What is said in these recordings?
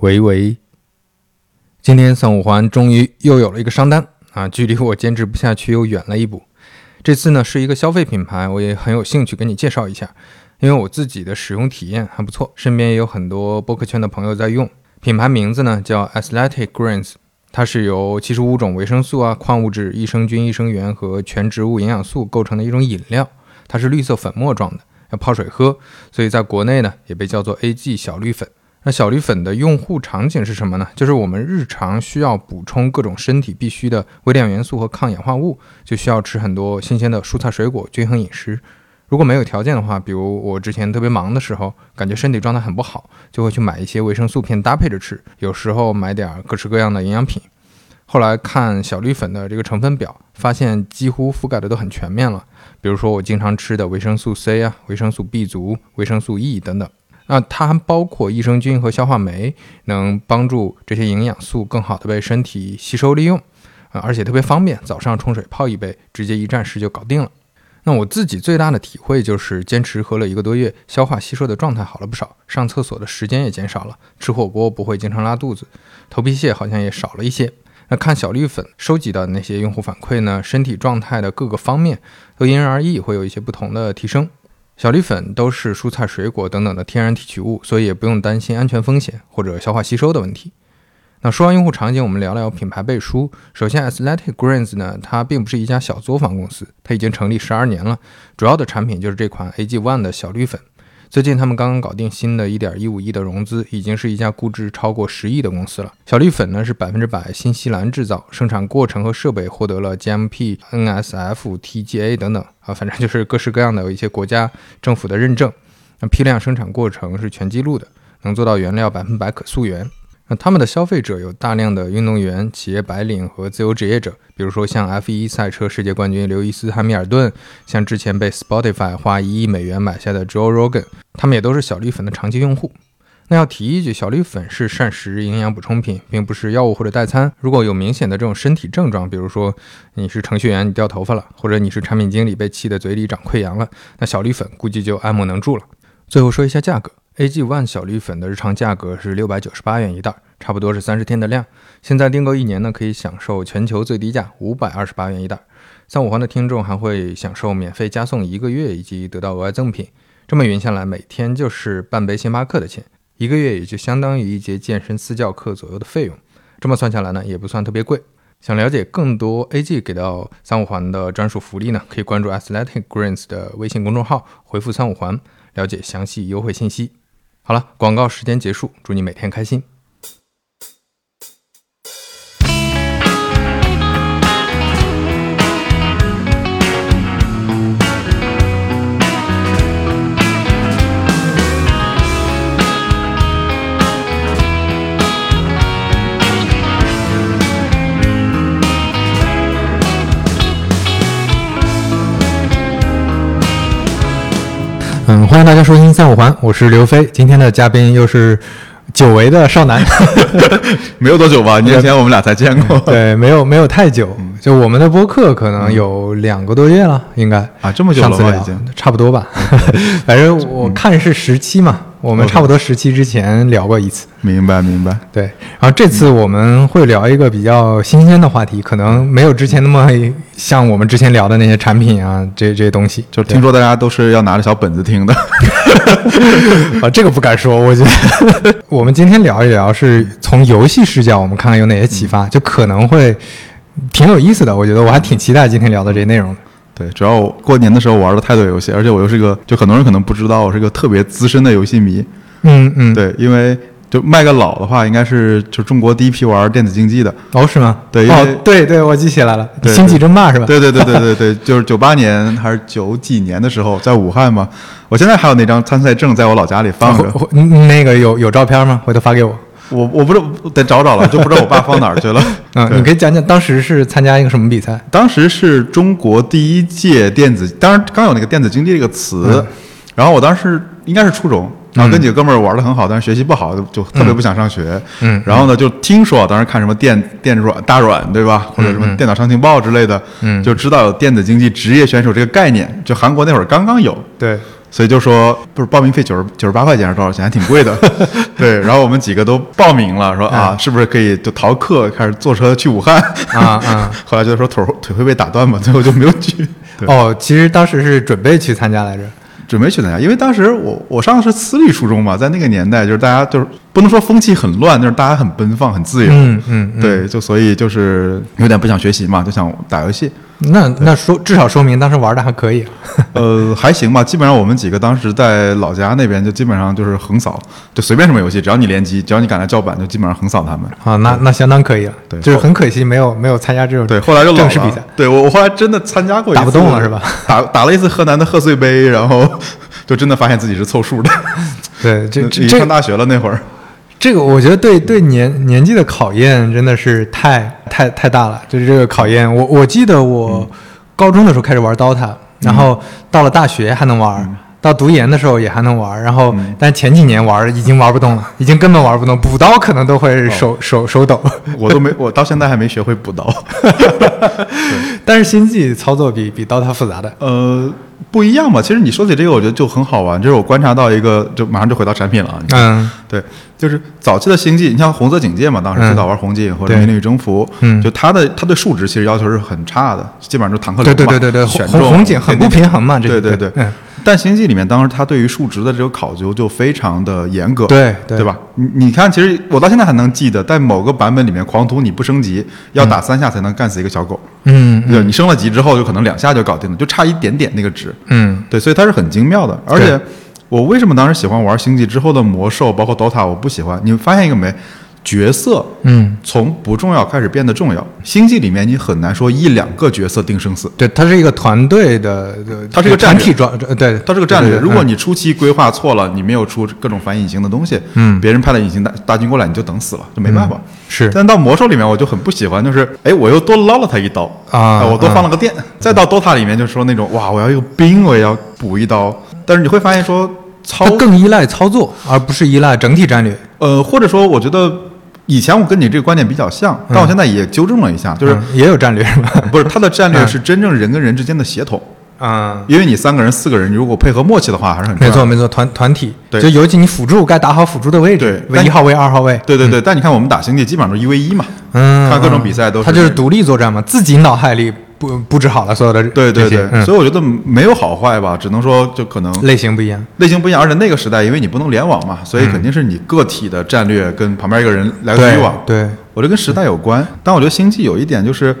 喂喂，今天三五环终于又有了一个商单啊，距离我坚持不下去又远了一步。这次呢是一个消费品牌，我也很有兴趣跟你介绍一下，因为我自己的使用体验还不错，身边也有很多播客圈的朋友在用。品牌名字呢叫 Athletic Greens，它是由七十五种维生素啊、矿物质、益生菌、益生元和全植物营养素构成的一种饮料，它是绿色粉末状的，要泡水喝，所以在国内呢也被叫做 AG 小绿粉。那小绿粉的用户场景是什么呢？就是我们日常需要补充各种身体必需的微量元素和抗氧化物，就需要吃很多新鲜的蔬菜水果，均衡饮食。如果没有条件的话，比如我之前特别忙的时候，感觉身体状态很不好，就会去买一些维生素片搭配着吃。有时候买点各式各样的营养品。后来看小绿粉的这个成分表，发现几乎覆盖的都很全面了。比如说我经常吃的维生素 C 啊，维生素 B 族、维生素 E 等等。那它还包括益生菌和消化酶，能帮助这些营养素更好的被身体吸收利用，啊，而且特别方便，早上冲水泡一杯，直接一站式就搞定了。那我自己最大的体会就是，坚持喝了一个多月，消化吸收的状态好了不少，上厕所的时间也减少了，吃火锅不会经常拉肚子，头皮屑好像也少了一些。那看小绿粉收集的那些用户反馈呢，身体状态的各个方面都因人而异，会有一些不同的提升。小绿粉都是蔬菜、水果等等的天然提取物，所以也不用担心安全风险或者消化吸收的问题。那说完用户场景，我们聊聊品牌背书。首先，Athletic Greens 呢，它并不是一家小作坊公司，它已经成立十二年了，主要的产品就是这款 AG One 的小绿粉。最近他们刚刚搞定新的一点一五亿的融资，已经是一家估值超过十亿的公司了。小绿粉呢是百分之百新西兰制造，生产过程和设备获得了 GMP、NSF、TGA 等等啊，反正就是各式各样的一些国家政府的认证。那批量生产过程是全记录的，能做到原料百分百可溯源。那他们的消费者有大量的运动员、企业白领和自由职业者，比如说像 F1 赛车世界冠军刘易斯·汉密尔顿，像之前被 Spotify 花一亿美元买下的 Joe Rogan，他们也都是小绿粉的长期用户。那要提一句，小绿粉是膳食营养补充品，并不是药物或者代餐。如果有明显的这种身体症状，比如说你是程序员你掉头发了，或者你是产品经理被气得嘴里长溃疡了，那小绿粉估计就爱莫能助了。最后说一下价格。AG One 小绿粉的日常价格是六百九十八元一袋，差不多是三十天的量。现在订购一年呢，可以享受全球最低价五百二十八元一袋。三五环的听众还会享受免费加送一个月，以及得到额外赠品。这么匀下来，每天就是半杯星巴克的钱，一个月也就相当于一节健身私教课左右的费用。这么算下来呢，也不算特别贵。想了解更多 AG 给到三五环的专属福利呢，可以关注 Athletic Greens 的微信公众号，回复三五环了解详细优惠信息。好了，广告时间结束，祝你每天开心。嗯，欢迎大家收听三五环，我是刘飞。今天的嘉宾又是久违的少男，没有多久吧？年前我们俩才见过，对，没有没有太久，就我们的播客可能有两个多月了，应该啊，这么久了已经差不多吧？反正我看是十期嘛。我们差不多十期之前聊过一次，明白明白。对，然后这次我们会聊一个比较新鲜的话题，可能没有之前那么像我们之前聊的那些产品啊，这这些东西。就听说大家都是要拿着小本子听的，啊，这个不敢说。我觉得 我们今天聊一聊，是从游戏视角，我们看看有哪些启发，就可能会挺有意思的。我觉得我还挺期待今天聊的这些内容的。对，主要过年的时候玩了太多游戏，而且我又是个，就很多人可能不知道，我是个特别资深的游戏迷。嗯嗯，对，因为就卖个老的话，应该是就中国第一批玩电子竞技的。哦，是吗？对，哦，对对，我记起来了，星际争霸是吧？对对对对对对，就是九八年还是九几年的时候，在武汉嘛。我现在还有那张参赛证在我老家里放着。那个有有照片吗？回头发给我。我我不知道得找找了，就不知道我爸放哪儿去了。嗯，你可以讲讲当时是参加一个什么比赛？当时是中国第一届电子，当然刚有那个电子竞技这个词。然后我当时应该是初中，然后跟几个哥们儿玩的很好，但是学习不好，就特别不想上学。嗯。然后呢，就听说当时看什么电电软大软对吧，或者什么电脑商情报之类的，嗯，就知道有电子竞技职业选手这个概念。就韩国那会儿刚刚有。对。所以就说不是报名费九十九十八块钱还是多少钱，还挺贵的。对，然后我们几个都报名了，说啊，是不是可以就逃课，开始坐车去武汉？啊啊！后来就说腿腿会被打断嘛，最后就没有去。哦，其实当时是准备去参加来着。准备去参加，因为当时我我上的是私立初中嘛，在那个年代就是大家就是不能说风气很乱，就是大家很奔放、很自由。嗯嗯嗯对，就所以就是有点不想学习嘛，就想打游戏。那那说至少说明当时玩的还可以。呃，还行吧，基本上我们几个当时在老家那边就基本上就是横扫，就随便什么游戏，只要你联机，只要你敢来叫板，就基本上横扫他们。啊，那那相当可以了。对就是很可惜没有没有参加这种对，后来就正式比赛。。对我我后来真的参加过一次，打不动了是吧？打打了一次河南的贺岁杯，然后 就真的发现自己是凑数的。对，这这已上大学了那会儿。这个我觉得对对年年纪的考验真的是太太太大了，就是这个考验。我我记得我高中的时候开始玩 DOTA，、然后到了大学还能玩，到读研的时候也还能玩，然后、但前几年玩已经玩不动了，已经根本玩不动，补刀可能都会手、手手抖。我都没，我到现在还没学会补刀。但是星际操作比比 DOTA 复杂的。呃，不一样吧？其实你说起这个，我觉得就很好玩。就是我观察到一个，就马上就回到产品了啊。嗯对，就是早期的星际，你像红色警戒嘛，当时嗯最早玩红警或者对命令与征服，嗯就它的它对数值其实要求是很差的，基本上就是坦克对流嘛对对对对，红选中红警很不平衡嘛，这个对对对。嗯，但星际里面当时它对于数值的这个考究就非常的严格，对对对吧？你你看，其实我到现在还能记得，在某个版本里面，狂徒你不升级，要打三下才能干死一个小狗。嗯对，你升了级之后，就可能两下就搞定了，就差一点点那个值。嗯对，所以它是很精妙的。而且我为什么当时喜欢玩星际之后的魔兽，包括 DOTA，我不喜欢？你发现一个没？角色嗯，从不重要开始变得重要。星际里面你很难说一两个角色定生死，对，它是一个团队的，它是一个战略团体装，呃对，它是个战略。如果你初期规划错了，你没有出各种反隐形的东西，嗯别人派了隐形大大军过来，你就等死了，就没办法。是但到魔兽里面，我就很不喜欢，就是哎，我又多捞了他一刀啊哎我多放了个电。再到 DOTA 里面，就说那种哇，我要用兵，我也要补一刀。但是你会发现说操它更依赖操作，而不是依赖整体战略。呃，或者说，我觉得以前我跟你这个观点比较像，但我现在也纠正了一下，就是、嗯也有战略是吧？不是他的战略嗯。是真正人跟人之间的协同，嗯，因为你三个人、四个人，你如果配合默契的话，还是很重要的没错没错，团团体，对。就尤其你辅助该打好辅助的位置对，一号位、二号位，对对对，但你看我们打星际基本上都是一 v 一嘛，嗯，看各种嗯。比赛都是他就是独立作战嘛，自己脑海里布布置好了所有的对对对，嗯所以我觉得没有好坏吧，只能说就可能类型不一样。类型不一样，而且那个时代因为你不能联网嘛，所以肯定是你个体的战略跟旁边一个人来回对以往。对，我觉得跟时代有关，但我觉得星际有一点就是，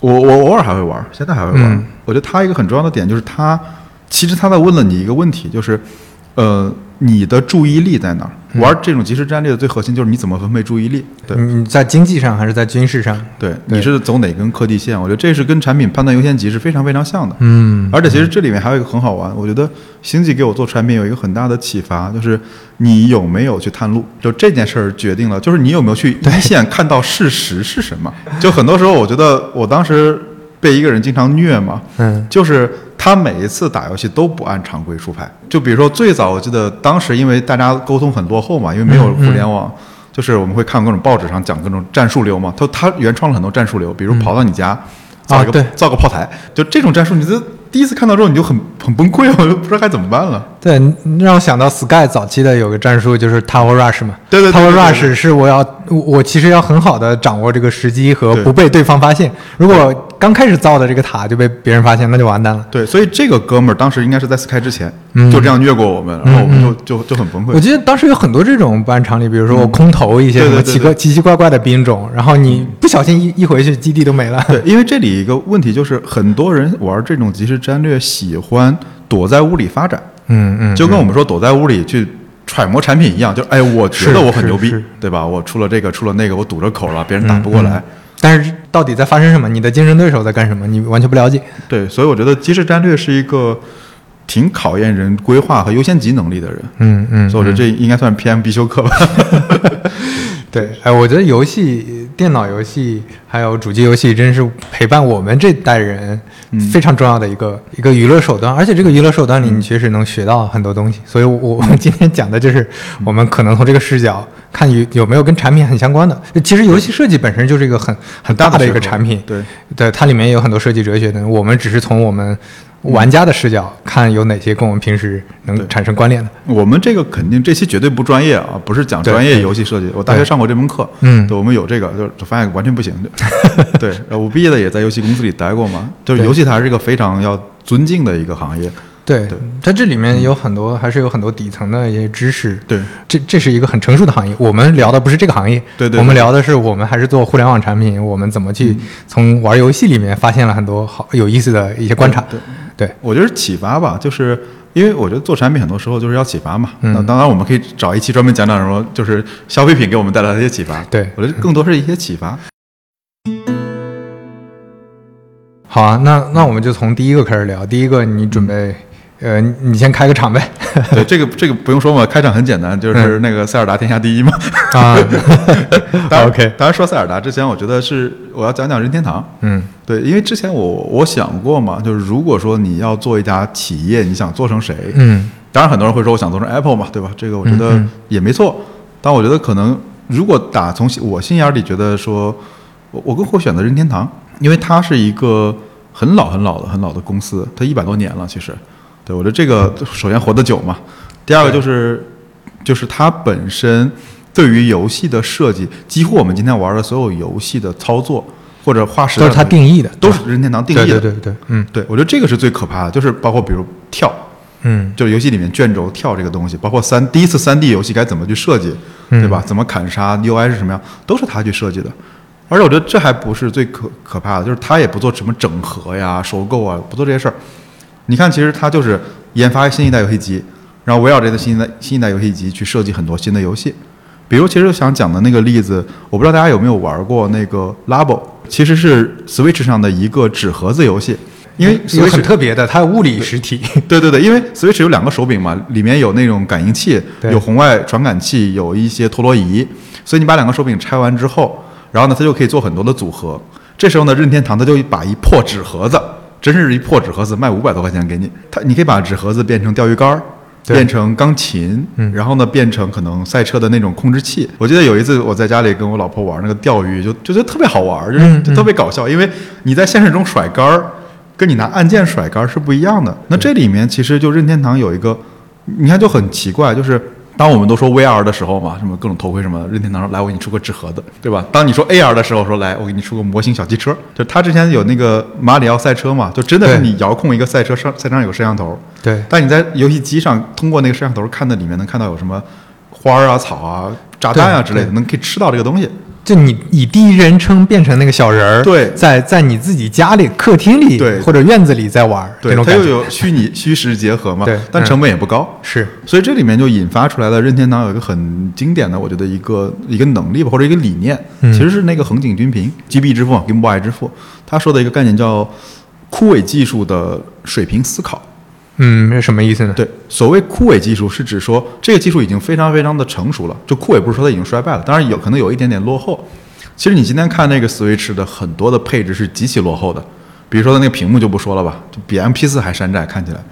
我我偶尔还会玩，现在还会玩。嗯我觉得它一个很重要的点就是它，其实它在问了你一个问题，就是，呃，你的注意力在哪儿？嗯玩这种即时战略的最核心就是你怎么分配注意力。对你你在经济上还是在军事上？对，对你是走哪根科技线？我觉得这是跟产品判断优先级是非常非常像的。嗯而且其实这里面还有一个很好玩，我觉得星际给我做产品有一个很大的启发，就是你有没有去探路，就这件事儿决定了，就是你有没有去一线看到事实是什么。就很多时候，我觉得我当时被一个人经常虐嘛，嗯就是他每一次打游戏都不按常规出牌。就比如说最早，我记得当时因为大家沟通很落后嘛，因为没有互联网。就是我们会看各种报纸上讲各种战术流嘛，他他原创了很多战术流，比如跑到你家，造一个、对造个炮台，就这种战术，你这第一次看到之后你就很很崩溃，我就不知道该怎么办了。对，你让我想到 Sky 早期的有个战术就是 Tower Rush 嘛。对对对 Tower Rush 是我要我我其实要很好的掌握这个时机和不被对方发现。如果刚开始造的这个塔就被别人发现，那就完蛋了。对，所以这个哥们儿当时应该是在 Sky 之前、嗯就这样虐过我们，然后我们就、就就很崩溃。我记得当时有很多这种不按常理，比如说我空投一些什么奇奇怪怪的兵种，然后你不小心一一回去基地都没了。对，因为这里一个问题就是，很多人玩这种即时战略喜欢躲在屋里发展，嗯嗯，就跟我们说躲在屋里去揣摩产品一样，就哎，我觉得我很牛逼对吧？我出了这个，出了那个，我堵着口了，别人打不过来。嗯但是到底在发生什么？你的竞争对手在干什么？你完全不了解。对，所以我觉得即时战略是一个挺考验人规划和优先级能力的人。嗯嗯，所以我觉得这应该算 PM 必修课吧。对，哎，我觉得游戏、电脑游戏还有主机游戏，真是陪伴我们这代人非常重要的一个、一个娱乐手段。而且这个娱乐手段里，你确实能学到很多东西。所以我，我们 今天讲的就是我们可能从这个视角看有有没有跟产品很相关的。其实，游戏设计本身就是一个很很大的一个产品。对，对，它里面也有很多设计哲学的。我们只是从我们玩家的视角看有哪些跟我们平时能产生关联的。我们这个肯定这期绝对不专业啊，不是讲专业游戏设计。我大学上过这门课，嗯对，我们有这个，就就发现完全不行。对，呃我毕业的也在游戏公司里待过嘛，就是游戏它是一个非常要尊敬的一个行业。对对，它这里面有很多，还是有很多底层的一些知识。对，这这是一个很成熟的行业。我们聊的不是这个行业，对我们聊的是我们还是做互联网产品，我们怎么去从玩游戏里面发现了很多好有意思的一些观察。对，对，我觉得是启发吧，就是因为我觉得做产品很多时候就是要启发嘛。嗯那当然我们可以找一期专门讲讲什么，就是消费品给我们带来的一些启发。对我觉得更多是一些启发。好啊，那那我们就从第一个开始聊。第一个，你准备，呃，你你先开个场呗。对，这个这个不用说嘛，开场很简单，就是那个塞尔达天下第一嘛。啊，OK 当然说塞尔达之前，我觉得是我要讲讲任天堂。嗯对，因为之前我我想过嘛，就是如果说你要做一家企业，你想做成谁？嗯当然很多人会说我想做成 Apple 嘛，对吧？这个我觉得也没错。但我觉得可能如果打从我心眼里觉得说，我我更会选择任天堂，因为它是一个很老很老的很老的公司，它一百多年了，其实。对我觉得这个首先活得久嘛，第二个就是就是它本身对于游戏的设计，几乎我们今天玩的所有游戏的操作或者画实都是他定义的，都是任天堂定义的。对对对对，嗯对我觉得这个是最可怕的，就是包括比如跳，嗯就是游戏里面卷轴跳这个东西，包括三第一次三 D 游戏该怎么去设计，嗯对吧？怎么砍杀 UI 是什么样，都是他去设计的。而且我觉得这还不是最可可怕的，就是他也不做什么整合呀、收购啊，不做这些事儿。你看，其实他就是研发新一代游戏机，然后围绕这个新一代新一代游戏机去设计很多新的游戏。比如，其实想讲的那个例子，我不知道大家有没有玩过那个 Labo，其实是 Switch 上的一个纸盒子游戏，因为 Switch 很特别的，它有物理实体。对对对，因为 Switch 有两个手柄嘛，里面有那种感应器，有红外传感器，有一些陀螺仪，所以你把两个手柄拆完之后，然后呢，它就可以做很多的组合。这时候呢，任天堂它就把一破纸盒子，真是一破纸盒子，卖五百多块钱给你。它你可以把纸盒子变成钓鱼竿儿。变成钢琴，嗯然后呢，变成可能赛车的那种控制器。我记得有一次我在家里跟我老婆玩那个钓鱼，就就觉得特别好玩，就是嗯就特别搞笑，因为你在现实中甩杆儿，跟你拿按键甩杆儿是不一样的。那这里面其实就任天堂有一个，你看就很奇怪，就是当我们都说 VR 的时候嘛，什么各种头盔什么，任天堂说来我给你出个纸盒子，对吧？当你说 AR 的时候，说来我给你出个模型小汽车，就他之前有那个马里奥赛车嘛，就真的是你遥控一个赛车上赛车上有摄像头，对，但你在游戏机上通过那个摄像头看的里面能看到有什么花啊、草啊、炸弹啊之类的，能可以吃到这个东西。就你以第一人称变成那个小人儿，对。在在你自己家里客厅里对。或者院子里在玩儿，这对，它又有虚拟虚实结合嘛，对。嗯。但成本也不高。是。所以这里面就引发出来了任天堂有一个很经典的，我觉得一个一个能力吧，或者一个理念，嗯。其实是那个横井军平 GB 之父 Game Boy 之父他说的一个概念叫枯萎技术的水平思考。嗯，这什么意思呢？对，所谓枯萎技术是指说这个技术已经非常非常的成熟了，就枯萎不是说它已经衰败了，当然有可能有一点点落后。其实你今天看那个 Switch 的很多的配置是极其落后的，比如说它那个屏幕就不说了吧，就比 MP 4还山寨，看起来，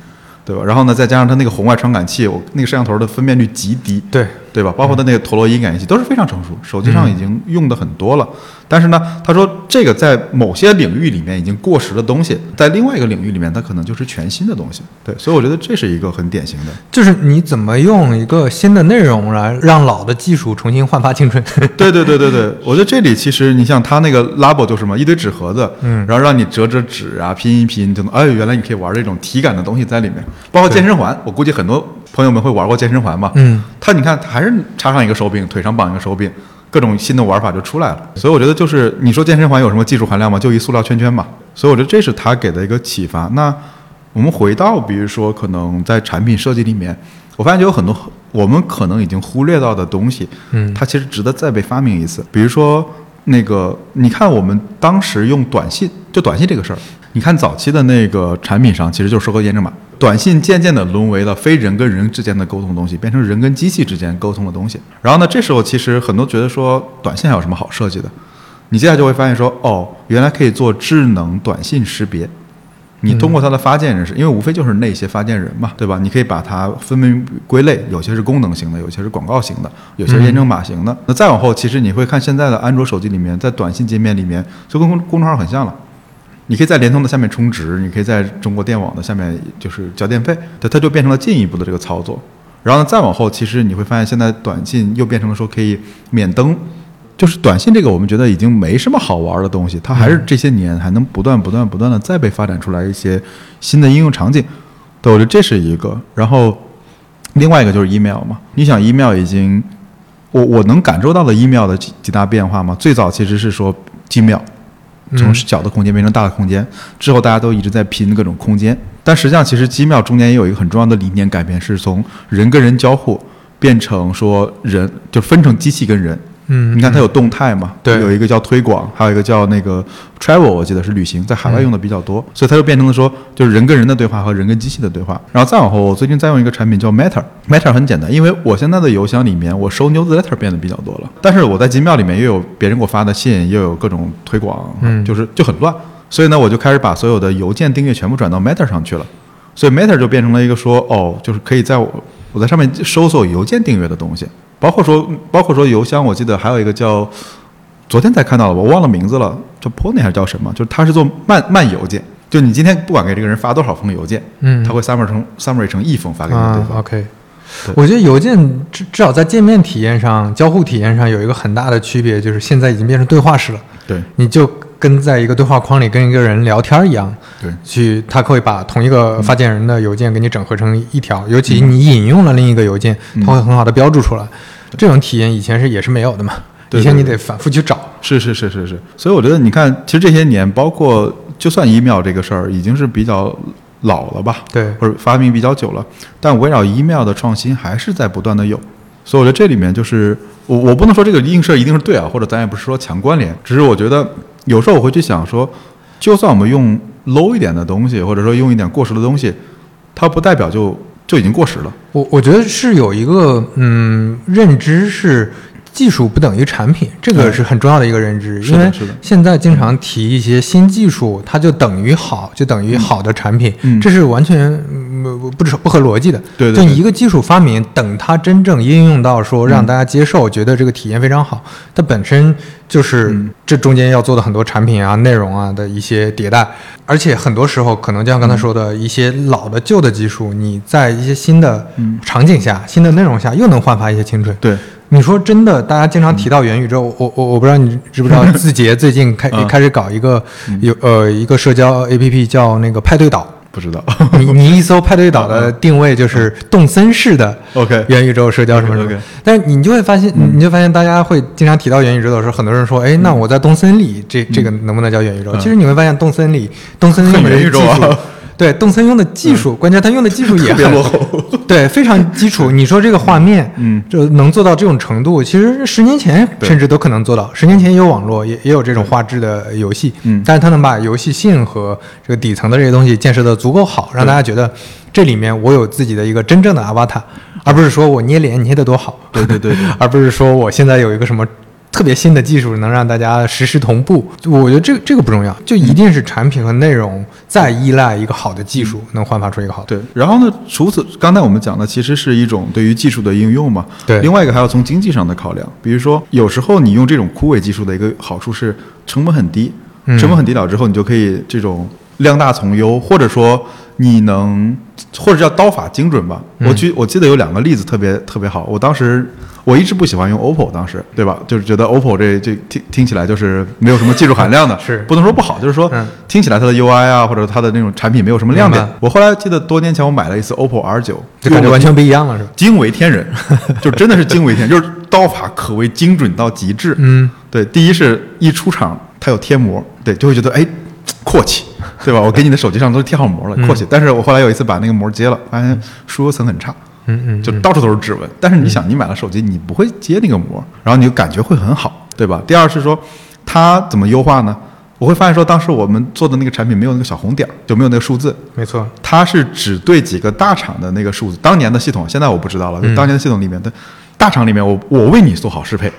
对吧？然后呢，再加上它那个红外传感器，我那个摄像头的分辨率极低，对对吧？包括它那个陀螺仪感应器都是非常成熟，手机上已经用的很多了。但是呢，他说这个在某些领域里面已经过时的东西，在另外一个领域里面，它可能就是全新的东西。对，所以我觉得这是一个很典型的。就是你怎么用一个新的内容来让老的技术重新焕发青春？对对对对对，我觉得这里其实你像他那个 Labo 就是什么一堆纸盒子，嗯然后让你折折纸啊，拼一拼，就能哎，原来你可以玩这种体感的东西在里面，包括健身环，我估计很多朋友们会玩过健身环吧，嗯，它你看它还是插上一个手柄，腿上绑一个手柄，各种新的玩法就出来了。所以我觉得就是你说健身环有什么技术含量吗？就一塑料圈圈嘛。所以我觉得这是他给的一个启发。那我们回到比如说可能在产品设计里面，我发现就有很多我们可能已经忽略到的东西，嗯它其实值得再被发明一次。比如说那个，你看我们当时用短信，就短信这个事儿，你看早期的那个产品上其实就是收购验证码，短信渐渐的沦为了非人跟人之间的沟通东西，变成人跟机器之间沟通的东西。然后呢，这时候其实很多觉得说短信还有什么好设计的？你接下来就会发现说，哦，原来可以做智能短信识别。你通过它的发件人是，因为无非就是那些发件人嘛，对吧？你可以把它分门归类，有些是功能型的，有些是广告型的，有些是验证码型的。那再往后，其实你会看现在的安卓手机里面，在短信界面里面就跟公公众号很像了。你可以在联通的下面充值，你可以在中国电网的下面就是交电费，对，它就变成了进一步的这个操作。然后呢，再往后，其实你会发现，现在短信又变成了说可以免登，就是短信这个，我们觉得已经没什么好玩的东西，它还是这些年还能不断、不断、不断的再被发展出来一些新的应用场景。对，我觉得这是一个。然后另外一个就是 email 嘛，你想 email 已经，我我能感受到的 email 的几几大变化吗？最早其实是说 Gmail。从小的空间变成大的空间之后，大家都一直在拼各种空间。但实际上，其实机妙中间也有一个很重要的理念改变，是从人跟人交互变成说人就分成机器跟人。嗯，你看它有动态嘛？对，有一个叫推广，还有一个叫那个 travel，我记得是旅行，在海外用的比较多，所以它就变成了说，就是人跟人的对话和人跟机器的对话。然后再往后，我最近在用一个产品叫 Matter，Matter 很简单，因为我现在的邮箱里面我收 newsletter 变得比较多了，但是我在机妙里面又有别人给我发的信，又有各种推广，嗯，就是就很乱，所以呢，我就开始把所有的邮件订阅全部转到 Matter 上去了，所以 Matter 就变成了一个说，哦，就是可以在我我在上面搜索邮件订阅的东西。包括说，包括说邮箱，我记得还有一个叫，昨天才看到的，我忘了名字了，叫 Pony 还是叫什么？就是他是做慢慢邮件，就你今天不管给这个人发多少封邮件，嗯，他会 summary 成 summary 成一封发给你对方。OK，我觉得邮件至至少在界面体验上、交互体验上有一个很大的区别，就是现在已经变成对话式了。对，你就跟在一个对话框里跟一个人聊天一样。对，去他会把同一个发件人的邮件给你整合成一条，尤其你引用了另一个邮件，他会很好的标注出来。这种体验以前是也是没有的嘛？以前你得反复去找。是是是是是。所以我觉得你看，其实这些年，包括就算 email 这个事儿，已经是比较老了吧？对，或者发明比较久了，但围绕 email 的创新还是在不断的有。所以我觉得这里面就是我我不能说这个映射一定是对啊，或者咱也不是说强关联，只是我觉得有时候我会去想说，就算我们用 low 一点的东西，或者说用一点过时的东西，它不代表就。就已经过时了。我我觉得是有一个嗯认知是技术不等于产品，这个是很重要的一个认知。因为现在经常提一些新技术，它就等于好，就等于好的产品，这是完全不不不合逻辑的。对，就一个技术发明，等它真正应用到说让大家接受，觉得这个体验非常好，它本身就是这中间要做的很多产品啊、内容啊的一些迭代。而且很多时候，可能就像刚才说的一些老的旧的技术，你在一些新的场景下、新的内容下，又能焕发一些青春。对，你说真的，大家经常提到元宇宙，我我我不知道你知不知道，字节最近开开始搞一个有呃一个社交 APP 叫那个派对岛。不知道，你你一搜派对岛的定位就是动森式的 OK 元宇宙社交什么什么，但是你就会发现，你就发现大家会经常提到元宇宙的时候，很多人说，哎，那我在动森里，这这个能不能叫元宇宙？其实你会发现，动森里动森里的元宇宙啊。对，动森用的技术，关键他用的技术也很落后，对，非常基础。你说这个画面，嗯，就能做到这种程度，其实十年前甚至都可能做到。十年前也有网络，也也有这种画质的游戏，嗯，但是他能把游戏性和这个底层的这些东西建设的足够好，让大家觉得这里面我有自己的一个真正的 avatar，而不是说我捏脸捏的多好，对对对，而不是说我现在有一个什么。特别新的技术能让大家实时同步，我觉得这个这个不重要，就一定是产品和内容再依赖一个好的技术，能焕发出一个好的。对，然后呢，除此刚才我们讲的其实是一种对于技术的应用嘛。对。另外一个还要从经济上的考量，比如说有时候你用这种枯萎技术的一个好处是成本很低，成本很低了之后你就可以这种量大从优，或者说你能或者叫刀法精准吧。我举我记得有两个例子特别特别好，我当时。我一直不喜欢用 OPPO，当时对吧？就是觉得 OPPO 这这听听起来就是没有什么技术含量的，是不能说不好，就是说听起来它的 UI 啊或者它的那种产品没有什么亮点。我后来记得多年前我买了一次 OPPO R 九就感觉完全不一样了，是吧？惊为天人，就真的是惊为天，就是刀法可谓精准到极致。嗯，对，第一是一出厂它有贴膜，对，就会觉得哎阔气，对吧？我给你的手机上都贴好膜了，阔气。但是我后来有一次把那个膜揭了，发现疏油层很差。嗯嗯，就到处都是指纹，但是你想，你买了手机，你不会接那个膜，然后你就感觉会很好，对吧？第二是说，它怎么优化呢？我会发现说，当时我们做的那个产品没有那个小红点，就没有那个数字。没错，它是只对几个大厂的那个数字。当年的系统，现在我不知道了。就当年的系统里面的，大厂里面，我我为你做好适配，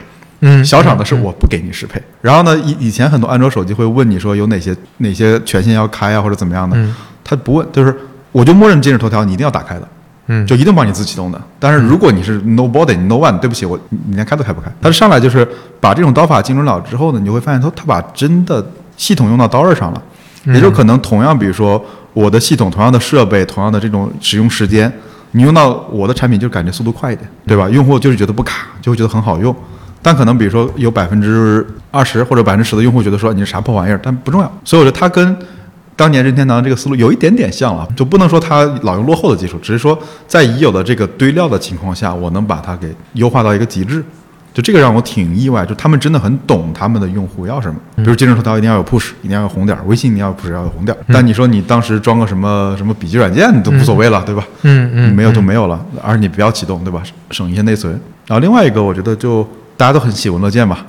嗯，小厂的是我不给你适配。然后呢，以以前很多安卓手机会问你说有哪些哪些权限要开啊，或者怎么样的，他不问，就是我就默认今日头条你一定要打开的。嗯，就一定帮你自启动的。但是如果你是 nobody no one，对不起，我你连开都开不开。它上来就是把这种刀法精准了之后呢，你就会发现它它把真的系统用到刀刃上了。也就可能同样，比如说我的系统、同样的设备、同样的这种使用时间，你用到我的产品就感觉速度快一点，对吧？用户就是觉得不卡，就会觉得很好用。但可能比如说有百分之二十或者百分之十的用户觉得说你是啥破玩意儿，但不重要。所以我觉得它跟当年任天堂这个思路有一点点像了，就不能说它老用落后的技术，只是说在已有的这个堆料的情况下，我能把它给优化到一个极致。就这个让我挺意外，就他们真的很懂他们的用户要什么。比如今日头条一定要有 push，一定要有红点儿；微信一定要有 push，要有红点儿。但你说你当时装个什么什么笔记软件都无所谓了，对吧？嗯嗯，没有就没有了，而你不要启动，对吧？省一些内存。然后另外一个，我觉得就大家都很喜闻乐见吧，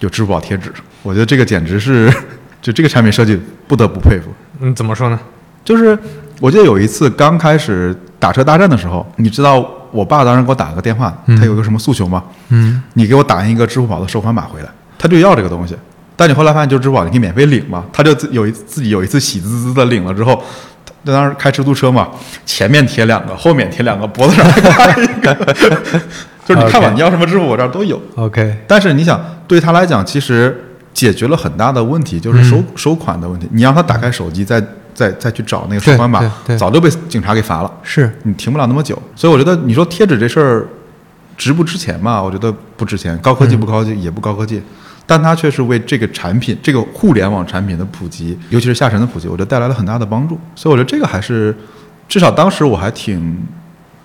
就支付宝贴纸。我觉得这个简直是，就这个产品设计不得不佩服。嗯，怎么说呢？就是我记得有一次刚开始打车大战的时候，你知道我爸当时给我打了个电话，他有个什么诉求吗？嗯，你给我打印一个支付宝的收款码回来，他就要这个东西。但你后来发现，就是支付宝你可以免费领嘛，他就自有一自己有一次喜滋滋的领了之后，他当时开出租车嘛，前面贴两个，后面贴两个，脖子上还挂一个，就是你看吧你要什么支付我这儿都有。OK，但是你想，对他来讲，其实解决了很大的问题，就是收、嗯收款的问题。你让他打开手机，再再再去找那个收款码早就被警察给罚了。是你停不了那么久。所以我觉得你说贴纸这事儿值不值钱嘛？我觉得不值钱，高科技不高级、也不高科技，但它却是为这个产品、这个互联网产品的普及，尤其是下沉的普及，我觉得带来了很大的帮助。所以我觉得这个还是至少当时我还挺。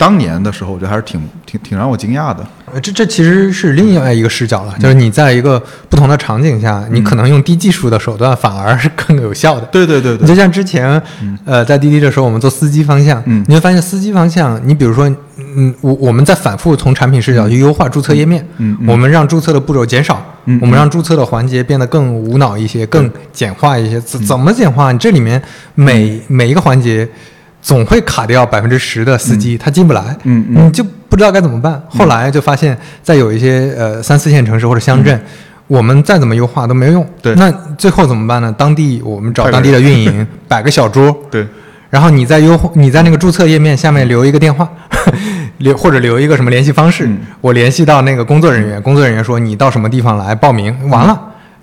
当年的时候，我觉得还是挺挺挺让我惊讶的。呃这这其实是另外一个视角了，就是你在一个不同的场景下，你可能用低技术的手段反而是更有效的。对对对对你就，像之前，呃，在滴滴的时候，我们做司机方向，嗯你会发现司机方向，你比如说，嗯，我我们在反复从产品视角去优化注册页面，嗯嗯我们让注册的步骤减少，嗯我们让注册的环节变得更无脑一些，更简化一些。怎怎么简化？你这里面每每一个环节。总会卡掉百分之十的司机，他进不来，嗯嗯。你就不知道该怎么办。后来就发现，在有一些呃三四线城市或者乡镇，我们再怎么优化都没有用。嗯对。那最后怎么办呢？当地我们找当地的运营，摆个小桌，对，然后你在优你在那个注册页面下面留一个电话，留或者留一个什么联系方式，嗯。我联系到那个工作人员，工作人员说你到什么地方来报名，完了。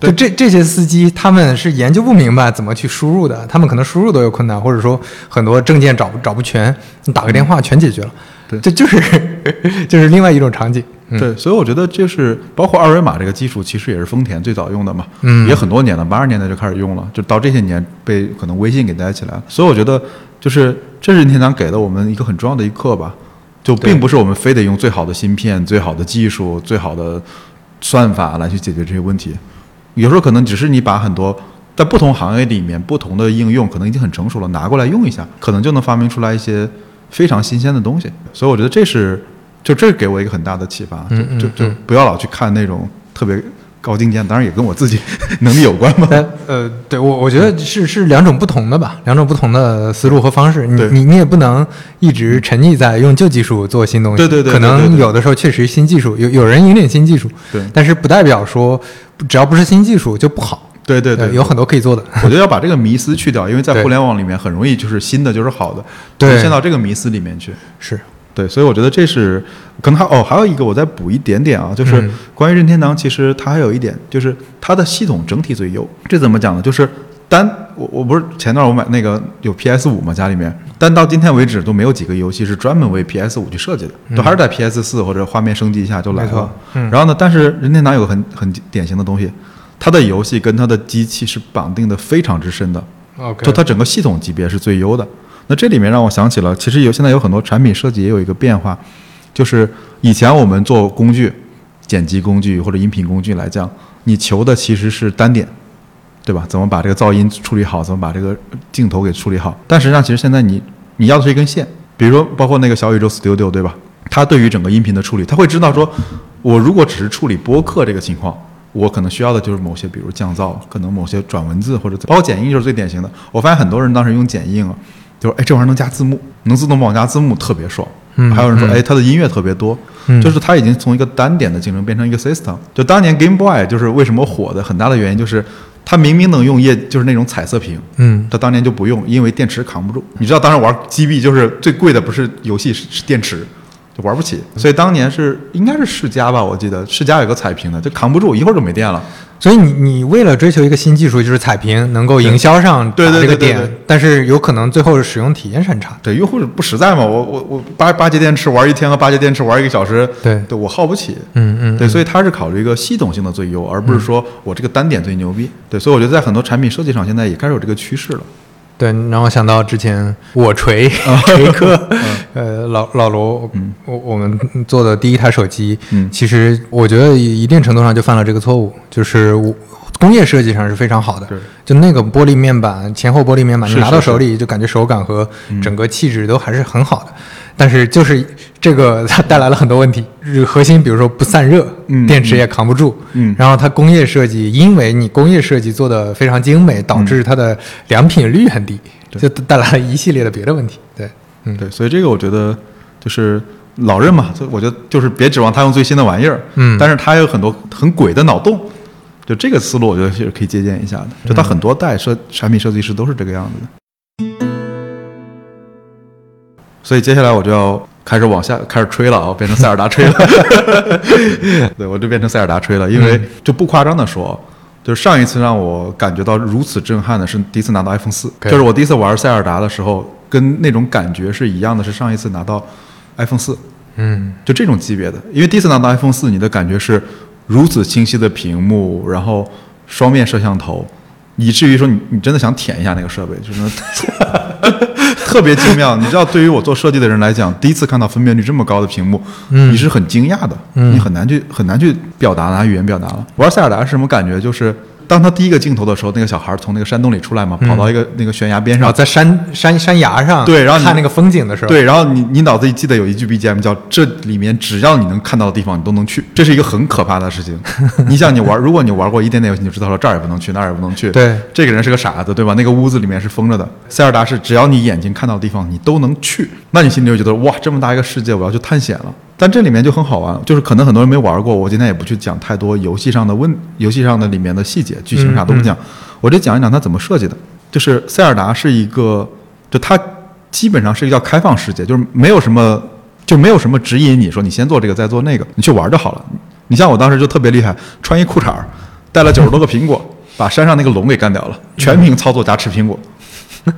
就这这些司机，他们是研究不明白怎么去输入的，他们可能输入都有困难，或者说很多证件找不找不全，你打个电话全解决了。对。这就是 就是另外一种场景。嗯。对，所以我觉得就是包括二维码这个技术，其实也是丰田最早用的嘛，嗯。也很多年了，八十年代就开始用了，就到这些年被可能微信给带起来了。所以我觉得就是这是任天堂给了我们一个很重要的一课吧，就并不是我们非得用最好的芯片、最好的技术、最好的算法来去解决这些问题，有时候可能只是你把很多。在不同行业里面，不同的应用可能已经很成熟了，拿过来用一下，可能就能发明出来一些非常新鲜的东西。所以我觉得这是，就这给我一个很大的启发，就就就嗯不要老去看那种特别高精尖，当然也跟我自己 能力有关嘛。呃，对我我觉得是是两种不同的吧，两种不同的思路和方式。你你你也不能一直沉溺在用旧技术做新东西。对对对可对对对能有的时候确实新技术有有人引领新技术，对但是不代表说只要不是新技术就不好。对对对，呃有很多可以做的。我觉得要把这个迷思去掉，因为在互联网里面很容易就是新的就是好的，对陷到这个迷思里面去。是，对，所以我觉得这是可能还哦，还有一个我再补一点点啊，就是嗯关于任天堂，其实它还有一点就是它的系统整体最优。这怎么讲呢？就是单我我不是前段我买那个有 PS 五嘛，家里面，但到今天为止都没有几个游戏是专门为 PS 五去设计的，都还是在 PS 四或者画面升级一下就来了。嗯然后呢，但是任天堂有个很很典型的东西，它的游戏跟它的机器是绑定的非常之深的。就它整个系统级别是最优的。那这里面让我想起了，其实有现在有很多产品设计也有一个变化，就是以前我们做工具、剪辑工具或者音频工具来讲，你求的其实是单点，对吧？怎么把这个噪音处理好，怎么把这个镜头给处理好。但实际上，其实现在你你要的是一根线，比如说包括那个小宇宙 Studio，对吧？它对于整个音频的处理，它会知道说，我如果只是处理播客这个情况，我可能需要的就是某些，比如降噪，可能某些转文字或者包括剪映就是最典型的。我发现很多人当时用剪映啊，就是哎这玩意儿能加字幕，能自动帮我加字幕，特别爽。嗯还有人说嗯哎它的音乐特别多，嗯就是它已经从一个单点的竞争变成一个 system。就当年 Game Boy 就是为什么火的很大的原因就是它明明能用液就是那种彩色屏，嗯它当年就不用，因为电池扛不住。你知道，当时玩 GB 就是最贵的不是游戏是是电池，就玩不起。所以当年是应该是世嘉吧，我记得世嘉有个彩屏的，就扛不住，一会儿就没电了。所以你你为了追求一个新技术，就是彩屏能够营销上对这个点，但是有可能最后使用体验是很差。对，用户不实在嘛，我我我八八节电池玩一天和八节电池玩一个小时，对对我耗不起。嗯嗯，对，所以它是考虑一个系统性的最优，而不是说我这个单点最牛逼。对，所以我觉得在很多产品设计上，现在也开始有这个趋势了。对，让我想到之前我锤 锤哥，呃，老老罗，我我们做的第一台手机，嗯其实我觉得一定程度上就犯了这个错误，就是我工业设计上是非常好的对，就那个玻璃面板，前后玻璃面板，你拿到手里就感觉手感和整个气质都还是很好的。但是就是这个它 带来了很多问题，是核心比如说不散热，嗯电池也扛不住，嗯然后它工业设计，因为你工业设计做的非常精美，导致它的良品率很低，就带来了一系列的别的问题。对，嗯，对，所以这个我觉得就是老任嘛，就我觉得就是别指望他用最新的玩意儿，嗯但是他有很多很鬼的脑洞，就这个思路，我觉得是可以借鉴一下的。就他很多代设产品设计师都是这个样子的。所以接下来我就要开始往下开始吹了啊，变成塞尔达吹了。对，我就变成塞尔达吹了，因为就不夸张的说，就是上一次让我感觉到如此震撼的是第一次拿到 iPhone 四就是我第一次玩塞尔达的时候，跟那种感觉是一样的，是上一次拿到 iPhone 四，嗯，就这种级别的。因为第一次拿到 iPhone 四，你的感觉是如此清晰的屏幕，然后双面摄像头，以至于说你你真的想舔一下那个设备，就是 特别精妙。你知道，对于我做设计的人来讲，第一次看到分辨率这么高的屏幕，嗯你是很惊讶的，嗯你很难去很难去表达拿语言表达了。玩塞尔达是什么感觉？就是。当他第一个镜头的时候，那个小孩从那个山洞里出来嘛，跑到一个那个悬崖边上，在山山山崖上，对然后你看那个风景的时候，，对，然后你你脑子里记得有一句 BGM 叫“这里面只要你能看到的地方，你都能去”，这是一个很可怕的事情。你想，你玩，如果你玩过一点点游戏，你就知道了这儿也不能去，那儿也不能去。对，这个人是个傻子，对吧？那个屋子里面是封着的。塞尔达是只要你眼睛看到的地方，你都能去，那你心里就觉得哇，这么大一个世界，我要去探险了。但这里面就很好玩，就是可能很多人没玩过，我今天也不去讲太多游戏上的问，游戏上的里面的细节、剧情啥都不讲，我就讲一讲它怎么设计的。就是塞尔达是一个，就它基本上是一个叫开放世界，就是没有什么，就没有什么指引你说你先做这个再做那个，你去玩就好了。你像我当时就特别厉害，穿一裤衩儿，带了九十多个苹果，把山上那个龙给干掉了，全屏操作加吃苹果。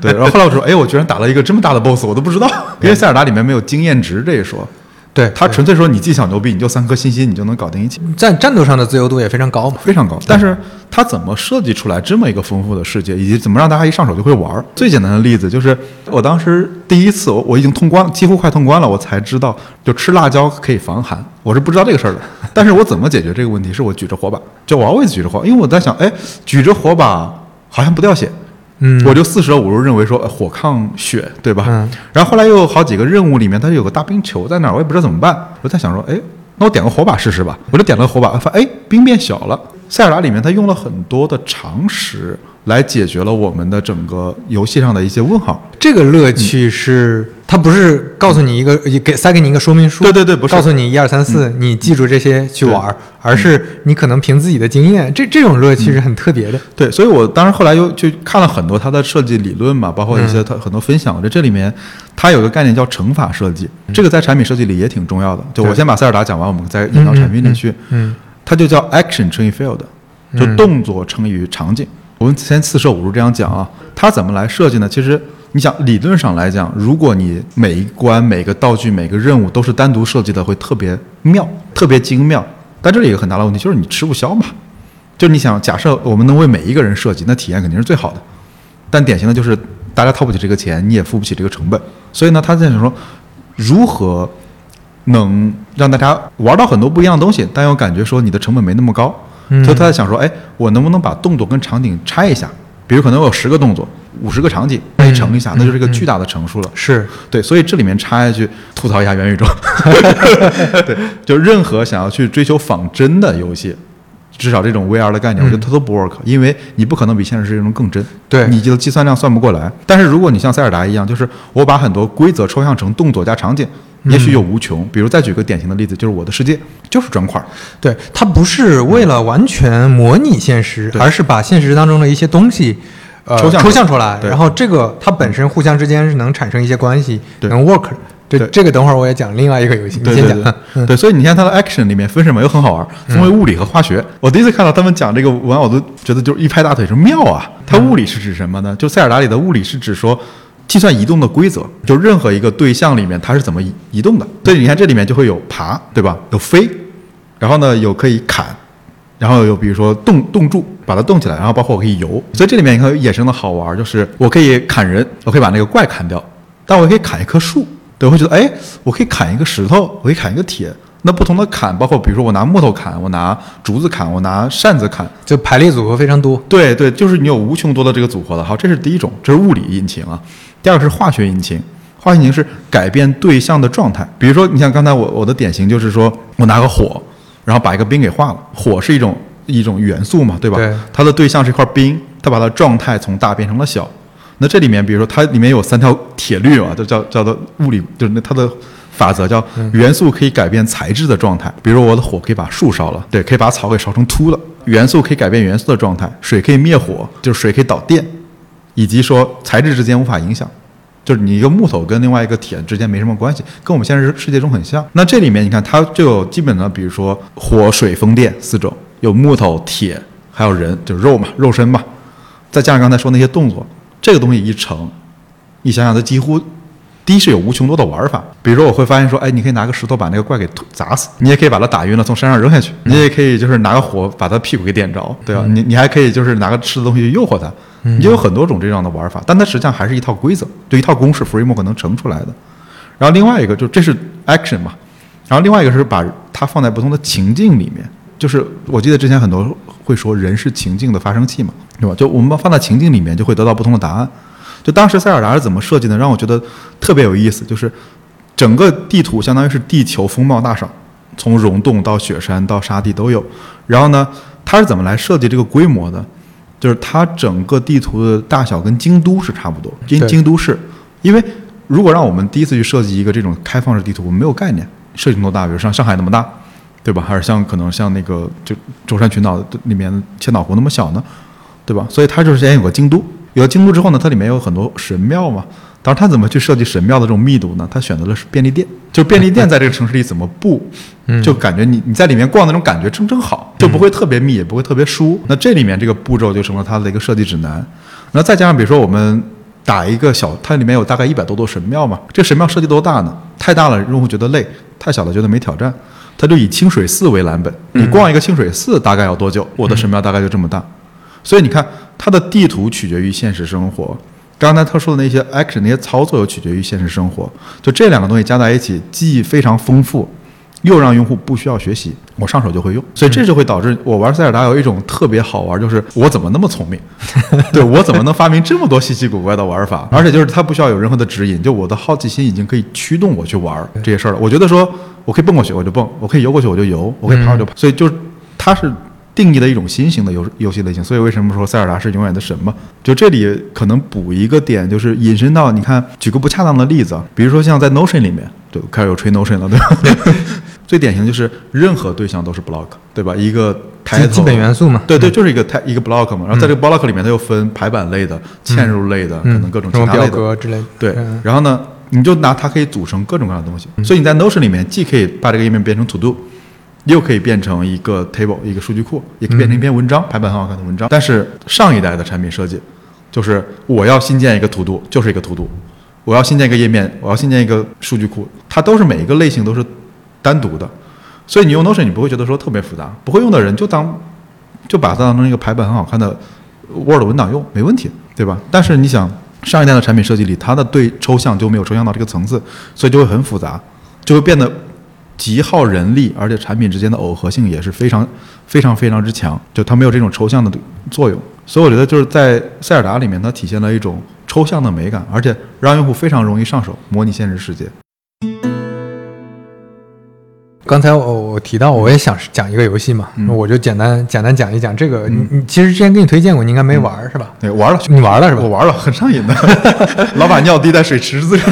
对，然后后来我说，哎，我居然打了一个这么大的 BOSS，我都不知道，因为塞尔达里面没有经验值这一说，对，他纯粹说你技巧牛逼，你就三颗星星，你就能搞定一切。战战斗上的自由度也非常高嘛。非常高。但是他怎么设计出来这么一个丰富的世界，以及怎么让大家一上手就会玩儿？最简单的例子就是，我当时第一次我我已经通关，几乎快通关了，我才知道就吃辣椒可以防寒，我是不知道这个事儿的。但是我怎么解决这个问题？是我举着火把，就我 always 举着火，因为我在想，哎，举着火把好像不掉血。嗯，我就四舍五入认为说，呃火抗血，对吧？嗯然后后来又有好几个任务里面，它有个大冰球在那儿，我也不知道怎么办。我在想说，哎，那我点个火把试试吧。我就点了个火把，发现哎，冰变小了。塞尔达里面它用了很多的常识来解决了我们的整个游戏上的一些问号。这个乐趣是，它不是告诉你一个给塞给你一个说明书，对对对不是嗯告诉你一二三四，你记住这些去玩儿，而是你可能凭自己的经验，这这种乐趣是很特别的。对，所以我当时后来又去看了很多它的设计理论嘛，包括一些它很多分享。我觉得这里面它有个概念叫乘法设计，这个在产品设计里也挺重要的。就我先把塞尔达讲完，我们再引到产品里去。嗯它就叫 action 乘以 field，就动作乘以场景。我们先四舍五入这样讲啊，它怎么来设计呢？其实你想，理论上来讲，如果你每一关、每个道具、每个任务都是单独设计的，会特别妙、特别精妙。但这里有个很大的问题，就是你吃不消嘛。就是你想，假设我们能为每一个人设计，那体验肯定是最好的。但典型的就是大家掏不起这个钱，你也付不起这个成本。所以呢，他在想说，如何能让大家玩到很多不一样的东西，但又感觉说你的成本没那么高。嗯所以他在想说，哎，我能不能把动作跟场景拆一下？比如可能我有十个动作，五十个场景，那一乘一下，那就是一个巨大的乘数了。是，对，所以这里面插一句，吐槽一下元宇宙。对，就任何想要去追求仿真的游戏，至少这种 VR 的概念，我觉得它都不 work，因为你不可能比现实世界中更真。对你的计算量算不过来。但是如果你像塞尔达一样，就是我把很多规则抽象成动作加场景，也许有无穷。比如再举个典型的例子，就是我的世界就是砖块儿。对，它不是为了完全模拟现实，对而是把现实当中的一些东西。呃，抽象抽象出来，然后这个它本身互相之间是能产生一些关系，对能 work，这对这个等会儿我也讲另外一个游戏，你先讲。对对，所以你看它的 action 里面分什么又很好玩，分为物理和化学。我第一次看到他们讲这个玩，我都觉得就是一拍大腿说妙啊！它物理是指什么呢？就塞尔达里的物理是指说计算移动的规则，就任何一个对象里面它是怎么移移动的。所以你看这里面就会有爬，对吧？有飞，然后呢有可以砍，然后有比如说冻冻住，把它冻起来，然后包括我可以游。所以这里面你看有衍生的好玩，就是我可以砍人，我可以把那个怪砍掉，但我也可以砍一棵树。对，我会觉得，哎，我可以砍一个石头，我可以砍一个铁。那不同的砍，包括比如说我拿木头砍，我拿竹子砍，我拿扇子砍，就排列组合非常多。对对，就是你有无穷多的这个组合的。好，这是第一种，这是物理引擎啊。第二个是化学引擎，化学引擎是改变对象的状态。比如说，你像刚才我我的典型就是说我拿个火，然后把一个冰给化了。火是一种一种元素嘛，对吧？对它的对象是一块冰，它把它状态从大变成了小。那这里面，比如说它里面有三条铁律嘛，就叫叫做物理，就是那它的法则叫元素可以改变材质的状态。比如说我的火可以把树烧了，对，可以把草给烧成秃了。元素可以改变元素的状态，水可以灭火，就是水可以导电，以及说材质之间无法影响。就是你一个木头跟另外一个铁之间没什么关系，跟我们现实世界中很像。那这里面你看，它就有基本的，比如说火、水、风、电四种，有木头、铁，还有人，就是肉嘛，肉身嘛，再加上刚才说那些动作，这个东西一成，你想想，它几乎第一是有无穷多的玩法。比如说，我会发现说，哎，你可以拿个石头把那个怪给砸死，你也可以把它打晕了从山上扔下去，你也可以就是拿个火把它屁股给点着，对吧？你你还可以就是拿个吃的东西去诱惑它，你就有很多种这样的玩法。但它实际上还是一套规则，就一套公式，Framework 能乘出来的。然后另外一个就这是 action 嘛，然后另外一个是把它放在不同的情境里面，就是我记得之前很多会说人是情境的发生器嘛，对吧？就我们放在情境里面就会得到不同的答案。就当时塞尔达是怎么设计的，让我觉得特别有意思，就是整个地图相当于是地球风貌大赏，从溶洞到雪山到沙地都有。然后呢，它是怎么来设计这个规模的？就是它整个地图的大小跟京都是差不多，京对京都市，因为如果让我们第一次去设计一个这种开放式地图，我们没有概念，设计多大，比如像上海那么大，对吧？还是像可能像那个就舟山群岛里面千岛湖那么小呢，对吧？所以它就是先有个京都，有了京都之后呢，它里面有很多神庙嘛。当然，它怎么去设计神庙的这种密度呢？它选择了是便利店，就便利店在这个城市里怎么布，就感觉你你在里面逛那种感觉正正好，就不会特别密，也不会特别疏。那这里面这个步骤就成了它的一个设计指南。那再加上比如说我们打一个小，它里面有大概一百多座神庙嘛，这神庙设计多大呢？太大了，用户觉得累；太小了，觉得没挑战。它就以清水寺为蓝本，你逛一个清水寺大概要多久？我的神庙大概就这么大。所以你看，它的地图取决于现实生活。刚才他说的那些 action 那些操作又取决于现实生活，就这两个东西加在一起，记忆非常丰富，又让用户不需要学习，我上手就会用。所以这就会导致我玩塞尔达有一种特别好玩，就是我怎么那么聪明？对我怎么能发明这么多稀奇古怪的玩法？而且就是它不需要有任何的指引，就我的好奇心已经可以驱动我去玩这些事儿了。我觉得说我可以蹦过去我就蹦，我可以游过去我就游，我可以爬我就爬。所以就是它是定义的一种新型的游游戏类型。所以为什么说塞尔达是永远的神嘛？就这里可能补一个点，就是引申到你看，举个不恰当的例子啊，比如说像在 Notion 里面，就开始有吹 Notion 了，对吧？最典型就是任何对象都是 block，对吧？一个基 title 基本元素嘛。对对，就是一个 t 一个 block 嘛。然后在这个 block 里面，它又分排版类的、嵌入类的，可能各种表其他类的。格之类的。对嗯，然后呢，你就拿它可以组成各种各样的东西。所以你在 Notion 里面，既可以把这个页面变成 To Do，又可以变成一个 table 一个数据库，也可以变成一篇文章，排版很好看的文章。但是上一代的产品设计，就是我要新建一个 To Do，就是一个 To Do；我要新建一个页面，我要新建一个数据库，它都是每一个类型都是单独的。所以你用 Notion，你不会觉得说特别复杂，不会用的人就当就把它当成一个排版很好看的 Word 文档用，没问题，对吧？但是你想，上一代的产品设计里，它的对抽象就没有抽象到这个层次，所以就会很复杂，就会变得极耗人力，而且产品之间的耦合性也是非常非常非常之强，就它没有这种抽象的作用。所以我觉得就是在塞尔达里面，它体现了一种抽象的美感，而且让用户非常容易上手，模拟现实世界。刚才我我提到我也想讲一个游戏嘛，嗯我就简单简单讲一讲这个。你你其实之前给你推荐过，你应该没玩儿是吧？对，玩了，你玩了是吧我玩了，很上瘾的。老把尿滴在水池子上。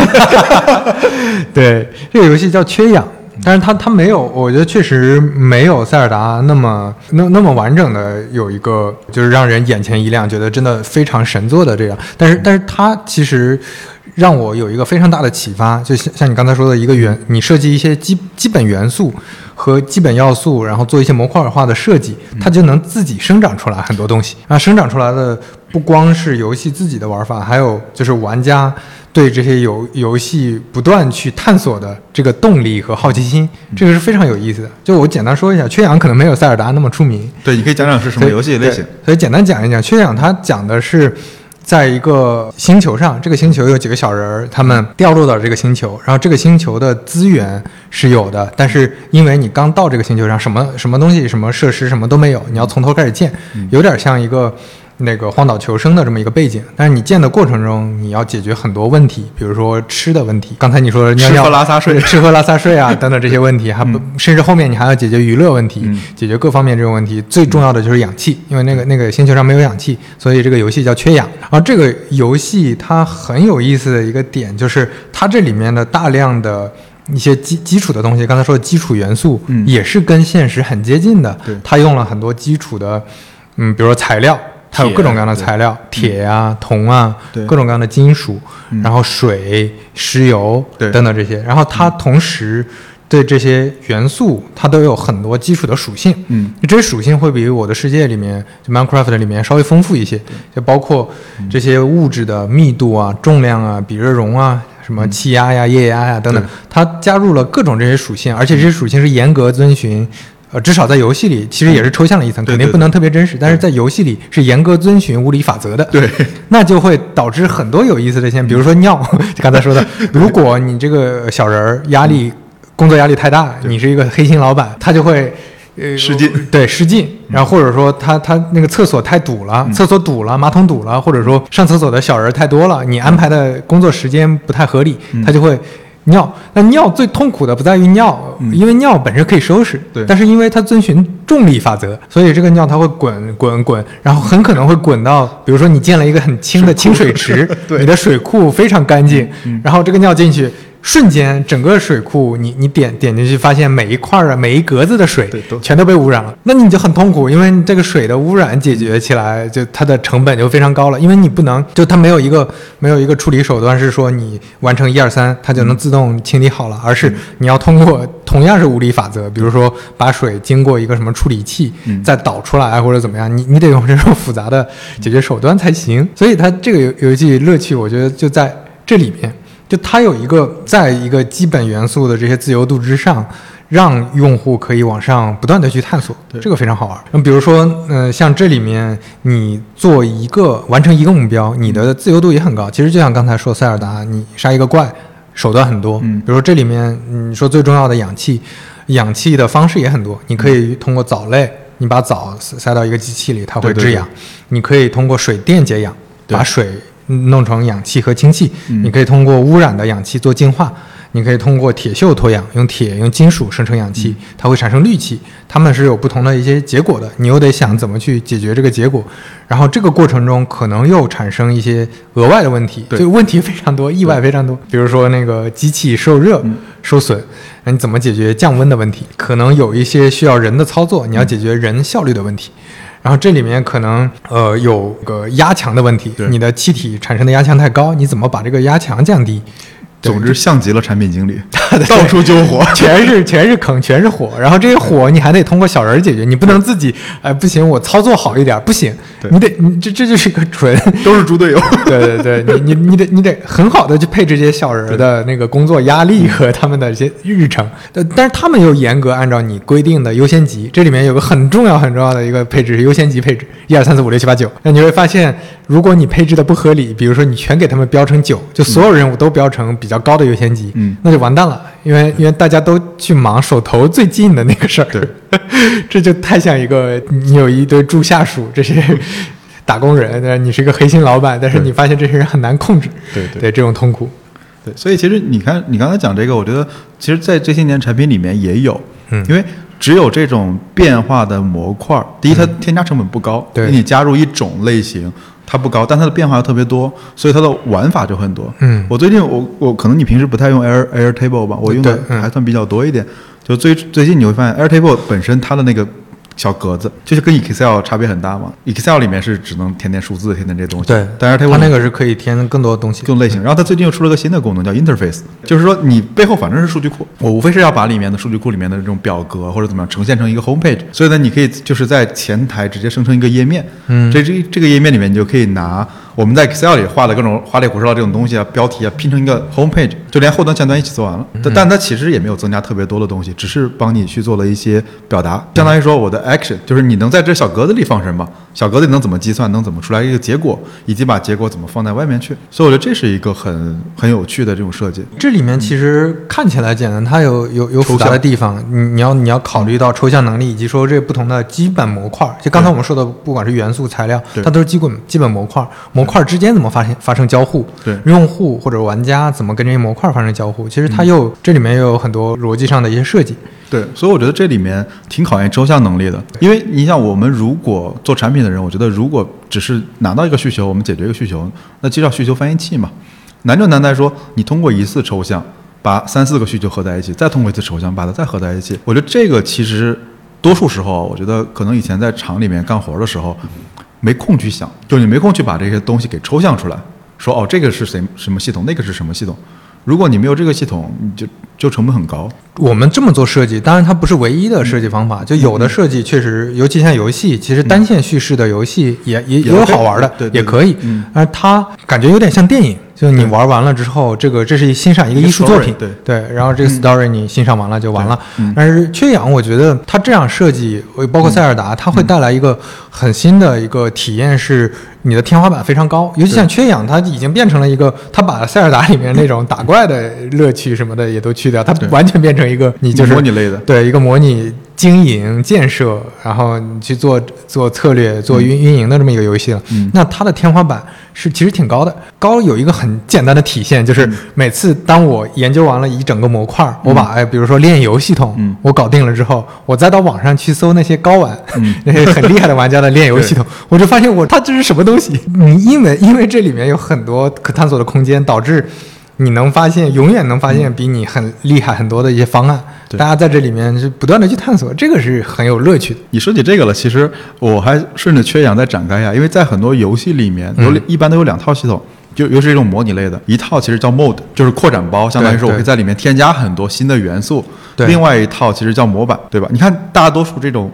对，这个游戏叫《缺氧》，但是它它没有，我觉得确实没有塞尔达那么那那么完整的有一个就是让人眼前一亮，觉得真的非常神作的这样。但是但是它其实让我有一个非常大的启发，就像像你刚才说的一个元，你设计一些基基本元素和基本要素，然后做一些模块化的设计，它就能自己生长出来很多东西。那，生长出来的不光是游戏自己的玩法，还有就是玩家对这些游游戏不断去探索的这个动力和好奇心，这个是非常有意思的。就我简单说一下，缺氧可能没有塞尔达那么出名，对，你可以讲讲是什么游戏类型对。所以简单讲一讲，缺氧它讲的是。在一个星球上，这个星球有几个小人儿，他们掉落到这个星球，然后这个星球的资源是有的，但是因为你刚到这个星球上，什么什么东西、什么设施、什么都没有，你要从头开始建，有点像一个那个荒岛求生的这么一个背景。但是你建的过程中，你要解决很多问题，比如说吃的问题，刚才你说的尿尿、吃喝拉撒睡 吃喝拉撒睡啊等等这些问题，还不甚至后面你还要解决娱乐问题，解决各方面这种问题。最重要的就是氧气，因为那个那个星球上没有氧气，所以这个游戏叫缺氧。然后这个游戏它很有意思的一个点就是它这里面的大量的。一些基基础的东西，刚才说的基础元素，嗯也是跟现实很接近的。对它用了很多基础的，嗯，比如说材料，它有各种各样的材料，铁啊、铜啊，各种各样的金属，嗯。然后水、石油等等这些。然后它同时对这些元素，它都有很多基础的属性。嗯，这些属性会比我的世界里面，就 Minecraft 里面稍微丰富一些，就包括这些物质的密度啊、重量啊、比热容啊、什么气压呀、液压呀等等，它加入了各种这些属性，而且这些属性是严格遵循。呃，至少在游戏里，其实也是抽象了一层，肯定不能特别真实。但是在游戏里是严格遵循物理法则的。对，那就会导致很多有意思的现象，比如说尿，刚才说的，如果你这个小人儿压力工作压力太大，你是一个黑心老板，他就会。呃，失禁对失禁，然后或者说他他那个厕所太堵了，厕所堵了，马桶堵了，或者说上厕所的小人太多了，你安排的工作时间不太合理，他就会尿。那尿最痛苦的不在于尿，因为尿本身可以收拾，对但是因为它遵循重力法则，所以这个尿它会滚滚滚，然后很可能会滚到，比如说你建了一个很清的清水池，对你的水库非常干净，然后这个尿进去。瞬间，整个水库，你你点点进去，发现每一块儿啊，每一格子的水对全都被污染了，那你就很痛苦，因为这个水的污染解决起来，就它的成本就非常高了，因为你不能，就它没有一个没有一个处理手段是说你完成一二三，它就能自动清理好了，而是你要通过同样是物理法则，比如说把水经过一个什么处理器嗯再导出来或者怎么样，你你得用这种复杂的解决手段才行。所以它这个游游戏乐趣，我觉得就在这里面。就它有一个在一个基本元素的这些自由度之上，让用户可以往上不断的去探索，这个非常好玩。那比如说，呃，像这里面你做一个完成一个目标，你的自由度也很高。其实就像刚才说塞尔达，你杀一个怪手段很多，嗯。比如说这里面你说最重要的氧气，氧气的方式也很多，你可以通过藻类，你把藻塞塞到一个机器里，它会对对。制氧；你可以通过水电解氧，对。把水弄成氧气和氢气，嗯。你可以通过污染的氧气做净化，你可以通过铁锈脱氧，用铁用金属生成氧气，嗯。它会产生氯气，它们是有不同的一些结果的，你又得想怎么去解决这个结果，然后这个过程中可能又产生一些额外的问题，对。就问题非常多，意外非常多，比如说那个机器受热、嗯。受损，那你怎么解决降温的问题？可能有一些需要人的操作，你要解决人效率的问题。然后这里面可能呃有个压强的问题对，你的气体产生的压强太高，你怎么把这个压强降低？对总之像极了产品经理，到处救火。全是全是坑，全是火，然后这些火你还得通过小人儿解决，你不能自己哎不行，我操作好一点不行，你得你这这就是个纯 都是猪队友。对对对，你你你得你得很好的去配置这些小人儿的那个工作压力和他们的一些日程，呃但是他们又严格按照你规定的优先级，这里面有个很重要很重要的一个配置是优先级配置，一二三四五六七八九。那你会发现，如果你配置的不合理，比如说你全给他们标成九，就所有任务都标成比较高的优先级，嗯。那就完蛋了，因为因为大家都去忙手头最近的那个事儿，对，这就太像一个你有一堆助下属，这些打工人，呃 你是一个黑心老板，但是你发现这些人很难控制，对对。对这种痛苦，对，所以其实你看，你刚才讲这个，我觉得其实，在这些年产品里面也有，嗯。因为只有这种变化的模块儿，第一，它添加成本不高，对。给你加入一种类型，它不高，但它的变化又特别多，所以它的玩法就很多。嗯我最近我我可能你平时不太用 Air Airtable 吧，我用的还算比较多一点。就最最近你会发现 Airtable 本身它的那个小格子，就是跟 Excel 差别很大嘛。Excel 里面是只能填填数字、填填这些东西，对，但是它它那个是可以填更多东西。更类型。然后它最近又出了个新的功能，叫 Interface，就是说你背后反正是数据库，我无非是要把里面的数据库里面的这种表格或者怎么样呈现成一个 Home Page，所以呢，你可以就是在前台直接生成一个页面，嗯，这这这个页面里面你就可以拿。我们在 Excel 里画的各种花里胡哨这种东西啊，标题啊，拼成一个 home page，就连后端前端一起做完了。但但它其实也没有增加特别多的东西，只是帮你去做了一些表达，相当于说我的 action 就是你能在这小格子里放什么，小格子能怎么计算，能怎么出来一个结果，以及把结果怎么放在外面去。所以我觉得这是一个很很有趣的这种设计。这里面其实看起来简单，它有有有复杂的地方，你你要你要考虑到抽象能力，以及说这不同的基本模块。就刚才我们说的，不管是元素、材料，它都是基本基本模块，模块之间怎么发生发生交互？对，用户或者玩家怎么跟这些模块发生交互？其实它又这里面又有很多逻辑上的一些设计。对，所以我觉得这里面挺考验抽象能力的，因为你像我们如果做产品的人，我觉得如果只是拿到一个需求，我们解决一个需求，那就叫需求翻译器嘛。难就难在说你通过一次抽象把三四个需求合在一起，再通过一次抽象把它再合在一起。我觉得这个其实多数时候，我觉得可能以前在厂里面干活的时候没空去想，就是你没空去把这些东西给抽象出来，说哦这个是谁什么系统，那个是什么系统。如果你没有这个系统，你就就成本很高。我们这么做设计，当然它不是唯一的设计方法。就有的设计确实，尤其像游戏，其实单线叙事的游戏也也也有好玩的，对也可以。而它感觉有点像电影，就你玩完了之后，这个这是欣赏一个艺术作品，对。对。然后这个 story 你欣赏完了就完了。但是缺氧，我觉得它这样设计，包括塞尔达，它会带来一个很新的一个体验是。你的天花板非常高，尤其像缺氧，它已经变成了一个，它把塞尔达里面那种打怪的乐趣什么的也都去掉，它完全变成一个你就是模拟类的，对一个模拟经营建设，然后你去做做策略、做运运营的这么一个游戏了。那它的天花板是其实挺高的，高有一个很简单的体现，就是每次当我研究完了一整个模块，我把哎比如说炼油系统我搞定了之后，我再到网上去搜那些高玩 那些很厉害的玩家的炼油系统，我就发现我它这是什么东。东西，你因为因为这里面有很多可探索的空间，导致你能发现永远能发现比你很厉害很多的一些方案。大家在这里面是不断的去探索，这个是很有乐趣的。你说起这个了，其实我还顺着缺氧再展开一下，因为在很多游戏里面有一般都有两套系统，就尤其是这种模拟类的，一套其实叫 mode，就是扩展包，相当于说我可以在里面添加很多新的元素；另外一套其实叫模板，对吧？你看大多数这种。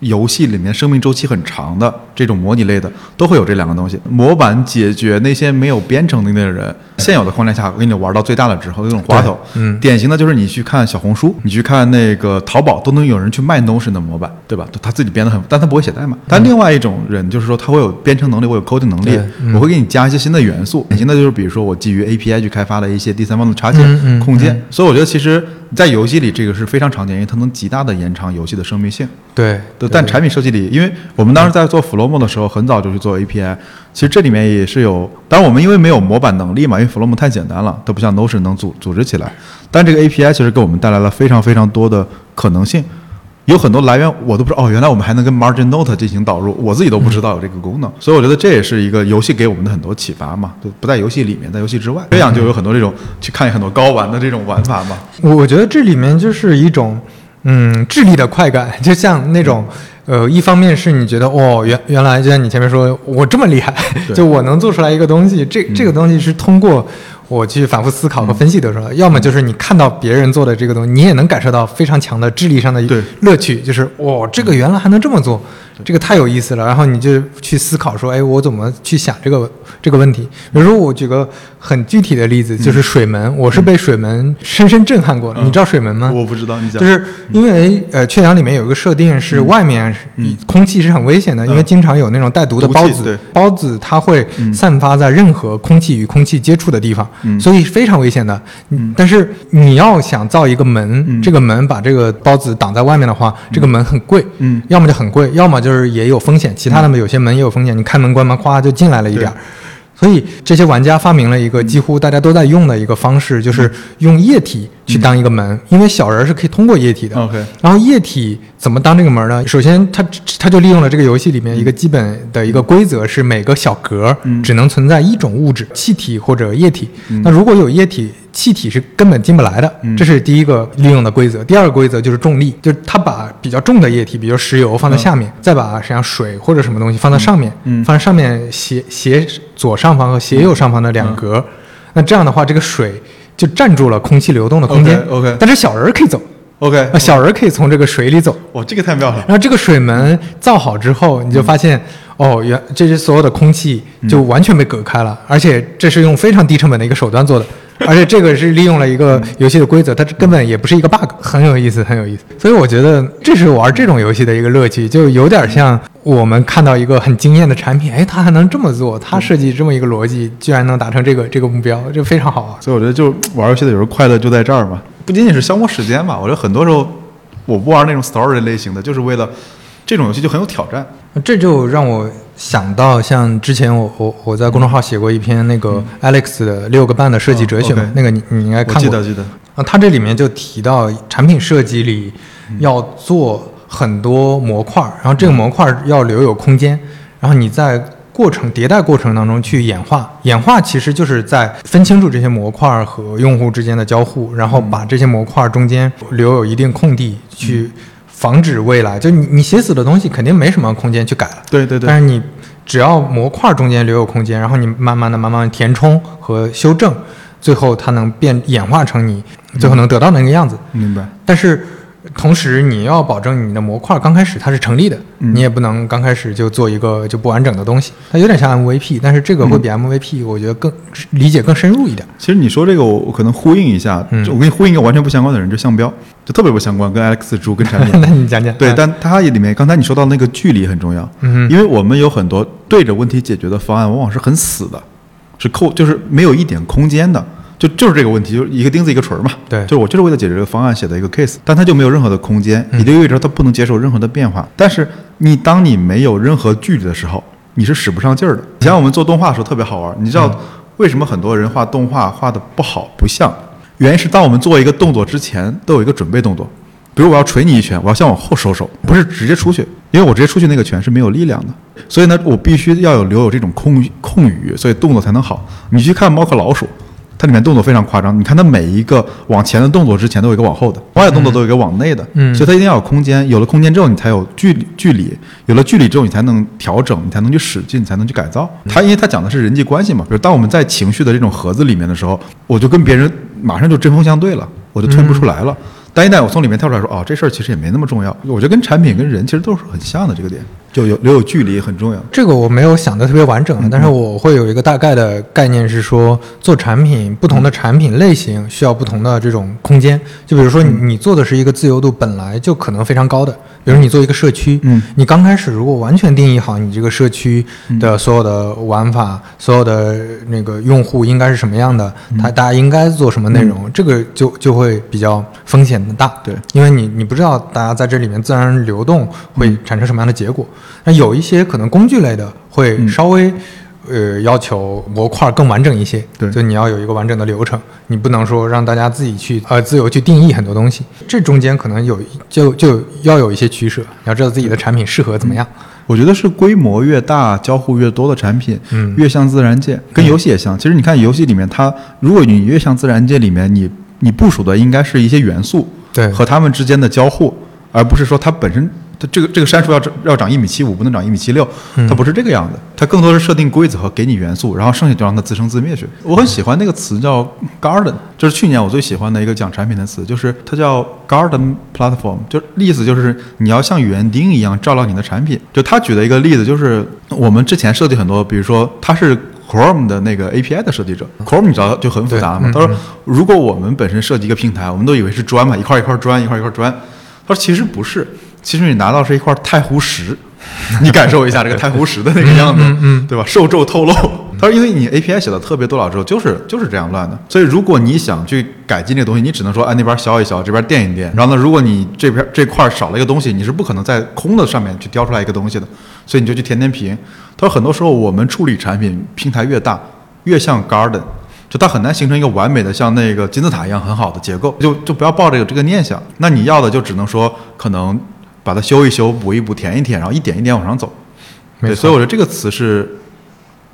游戏里面生命周期很长的这种模拟类的，都会有这两个东西。模板解决那些没有编程能力的人，现有的框架下给你玩到最大的之后，那种花头。嗯，典型的就是你去看小红书，你去看那个淘宝，都能有人去卖 Notion 的模板，对吧？他自己编的很，但他不会写代码。但另外一种人就是说，他会有编程能力，我有 coding 能力，我会给你加一些新的元素。典型的就是比如说我基于 API 去开发了一些第三方的插件、空间。所以我觉得其实。在游戏里，这个是非常常见，因为它能极大的延长游戏的生命性。对，但产品设计里，因为我们当时在做 Flomo 的时候，很早就去做 API。其实这里面也是有，当然我们因为没有模板能力嘛，因为 Flomo 太简单了，都不像 Notion 能组组织起来。但这个 API 其实给我们带来了非常非常多的可能性。有很多来源我都不知道哦，原来我们还能跟 Margin Note 进行导入，我自己都不知道有这个功能，所以我觉得这也是一个游戏给我们的很多启发嘛，就不在游戏里面，在游戏之外，这样就有很多这种去看很多高玩的这种玩法嘛。我觉得这里面就是一种嗯智力的快感，就像那种呃，一方面是你觉得哦，原原来就像你前面说我这么厉害，就我能做出来一个东西，这这个东西是通过。我去反复思考和分析得出来，要么就是你看到别人做的这个东西，你也能感受到非常强的智力上的乐趣，就是哦，这个原来还能这么做。这个太有意思了，然后你就去思考说，哎，我怎么去想这个这个问题？比如说，我举个很具体的例子，就是水门，我是被水门深深震撼过的。你知道水门吗？我不知道，你讲。就是因为呃，雀阳里面有一个设定是外面空气是很危险的，因为经常有那种带毒的孢子，孢子它会散发在任何空气与空气接触的地方，所以非常危险的。但是你要想造一个门，这个门把这个孢子挡在外面的话，这个门很贵，嗯，要么就很贵，要么就。就是也有风险，其他的有些门也有风险，你开门关门，咵就进来了一点儿。所以这些玩家发明了一个几乎大家都在用的一个方式，就是用液体去当一个门，因为小人是可以通过液体的。OK，然后液体怎么当这个门呢？首先，它它就利用了这个游戏里面一个基本的一个规则，是每个小格只能存在一种物质，气体或者液体。那如果有液体。气体是根本进不来的，嗯。这是第一个利用的规则。第二个规则就是重力，就是它把比较重的液体，比如石油放在下面，再把实际上水或者什么东西放在上面，嗯。放在上面斜斜左上方和斜右上方的两格，那这样的话，这个水就占住了空气流动的空间。OK，OK。但是小人儿可以走，OK，小人儿可以从这个水里走。哇，这个太妙了。然后这个水门造好之后，你就发现，哦，原这些所有的空气就完全被隔开了，而且这是用非常低成本的一个手段做的，而且这个是利用了一个游戏的规则，它这根本也不是一个 bug，很有意思，很有意思。所以我觉得这是玩这种游戏的一个乐趣，就有点像我们看到一个很惊艳的产品，哎，它还能这么做，它设计这么一个逻辑，居然能达成这个这个目标，就非常好啊。所以我觉得，就玩游戏的有时候快乐就在这儿嘛，不仅仅是消磨时间吧。我觉得很多时候我不玩那种 story 类型的，就是为了这种游戏就很有挑战。这就让我想到，像之前我我我在公众号写过一篇那个 Alex 的六个半的设计哲学嘛，哦，OK。那个你你应该看过。记得记得，啊，他这里面就提到产品设计里要做很多模块儿，然后这个模块儿要留有空间，然后你在过程迭代过程当中去演化，演化其实就是在分清楚这些模块儿和用户之间的交互，然后把这些模块儿中间留有一定空地，去防止未来就你你写死的东西肯定没什么空间去改了。对对对但，是你只要模块中间留有空间，然后你慢慢的、慢慢地填充和修正，最后它能变演化成你最后能得到的那个样子。明白。但是同时你要保证你的模块刚开始它是成立的，嗯你也不能刚开始就做一个就不完整的东西。它有点像 MVP，但是这个会比 MVP 我觉得更理解更深入一点。其实你说这个，我我可能呼应一下，嗯就我给你呼应一个完全不相关的人，就项标，就特别不相关，跟 Alex 猪跟产品。那你讲讲。对，啊但它里面刚才你说到那个距离很重要，嗯因为我们有很多对着问题解决的方案，往往是很死的，是扣就是没有一点空间的，就就是这个问题，就是一个钉子一个锤儿嘛。对就是我就是为了解决这个方案写的一个 case，但它就没有任何的空间，嗯也就意味着它不能接受任何的变化。但是你当你没有任何距离的时候，你是使不上劲儿的。以前我们做动画的时候特别好玩，你知道为什么很多人画动画画的不好不像？原因是当我们做一个动作之前，都有一个准备动作。比如我要捶你一拳，我要先往后收手，不是直接出去，因为我直接出去那个拳是没有力量的，所以呢，我必须要有留有这种空空余，所以动作才能好。你去看猫和老鼠，它里面动作非常夸张，你看它每一个往前的动作之前都有一个往后的，往外动作都有一个往内的，嗯。所以它一定要有空间，有了空间之后你才有距离距离，有了距离之后你才能调整，你才能去使劲，你才能去改造。它因为它讲的是人际关系嘛，比如当我们在情绪的这种盒子里面的时候，我就跟别人马上就针锋相对了，我就退不出来了。但一旦我从里面跳出来说，哦，这事儿其实也没那么重要，我觉得跟产品跟人其实都是很像的这个点，就有留有距离很重要。这个我没有想的特别完整了，但是我会有一个大概的概念是说，做产品不同的产品类型需要不同的这种空间。就比如说你你做的是一个自由度本来就可能非常高的，比如你做一个社区，嗯你刚开始如果完全定义好你这个社区的所有的玩法、所有的那个用户应该是什么样的，他大家应该做什么内容，这个就就会比较风险大。对因为你你不知道大家在这里面自然流动会产生什么样的结果。那有一些可能工具类的会嗯稍微、呃要求模块更完整一些，对就你要有一个完整的流程，你不能说让大家自己去呃自由去定义很多东西，这中间可能有就就要有一些取舍，你要知道自己的产品适合怎么样。我觉得是规模越大、交互越多的产品，嗯越像自然界，跟游戏也像。其实你看游戏里面，它如果你越像自然界里面，你你部署的应该是一些元素，对和它们之间的交互，而不是说它本身。它这个这个杉树要长要长一米七五，不能长一米七六，它不是这个样子。它更多是设定规则和给你元素，然后剩下就让它自生自灭去。我很喜欢那个词叫 garden，就是去年我最喜欢的一个讲产品的词，就是它叫 garden platform，就意思就是你要像园丁一样照料你的产品。就他举的一个例子，就是我们之前设计很多，比如说他是 Chrome 的那个 API 的设计者，Chrome 你知道就很复杂了嘛。他说，如果我们本身设计一个平台，我们都以为是砖嘛，一块一块砖，一块一块砖。他说其实不是，其实你拿到是一块太湖石，你感受一下这个太湖石的那个样子，对吧？受皱透露。他说，因为你 API 写的特别多了之后，就是就是这样乱的。所以如果你想去改进这个东西，你只能说，哎，那边削一削，这边垫一垫。然后呢，如果你这边这块少了一个东西，你是不可能在空的上面去雕出来一个东西的。所以你就去填填平。他说，很多时候我们处理产品平台越大，越像 garden。就它很难形成一个完美的像那个金字塔一样很好的结构，就就不要抱这个这个念想。那你要的就只能说可能把它修一修、补一补、填一填，然后一点一点往上走。对，所以我觉得这个词是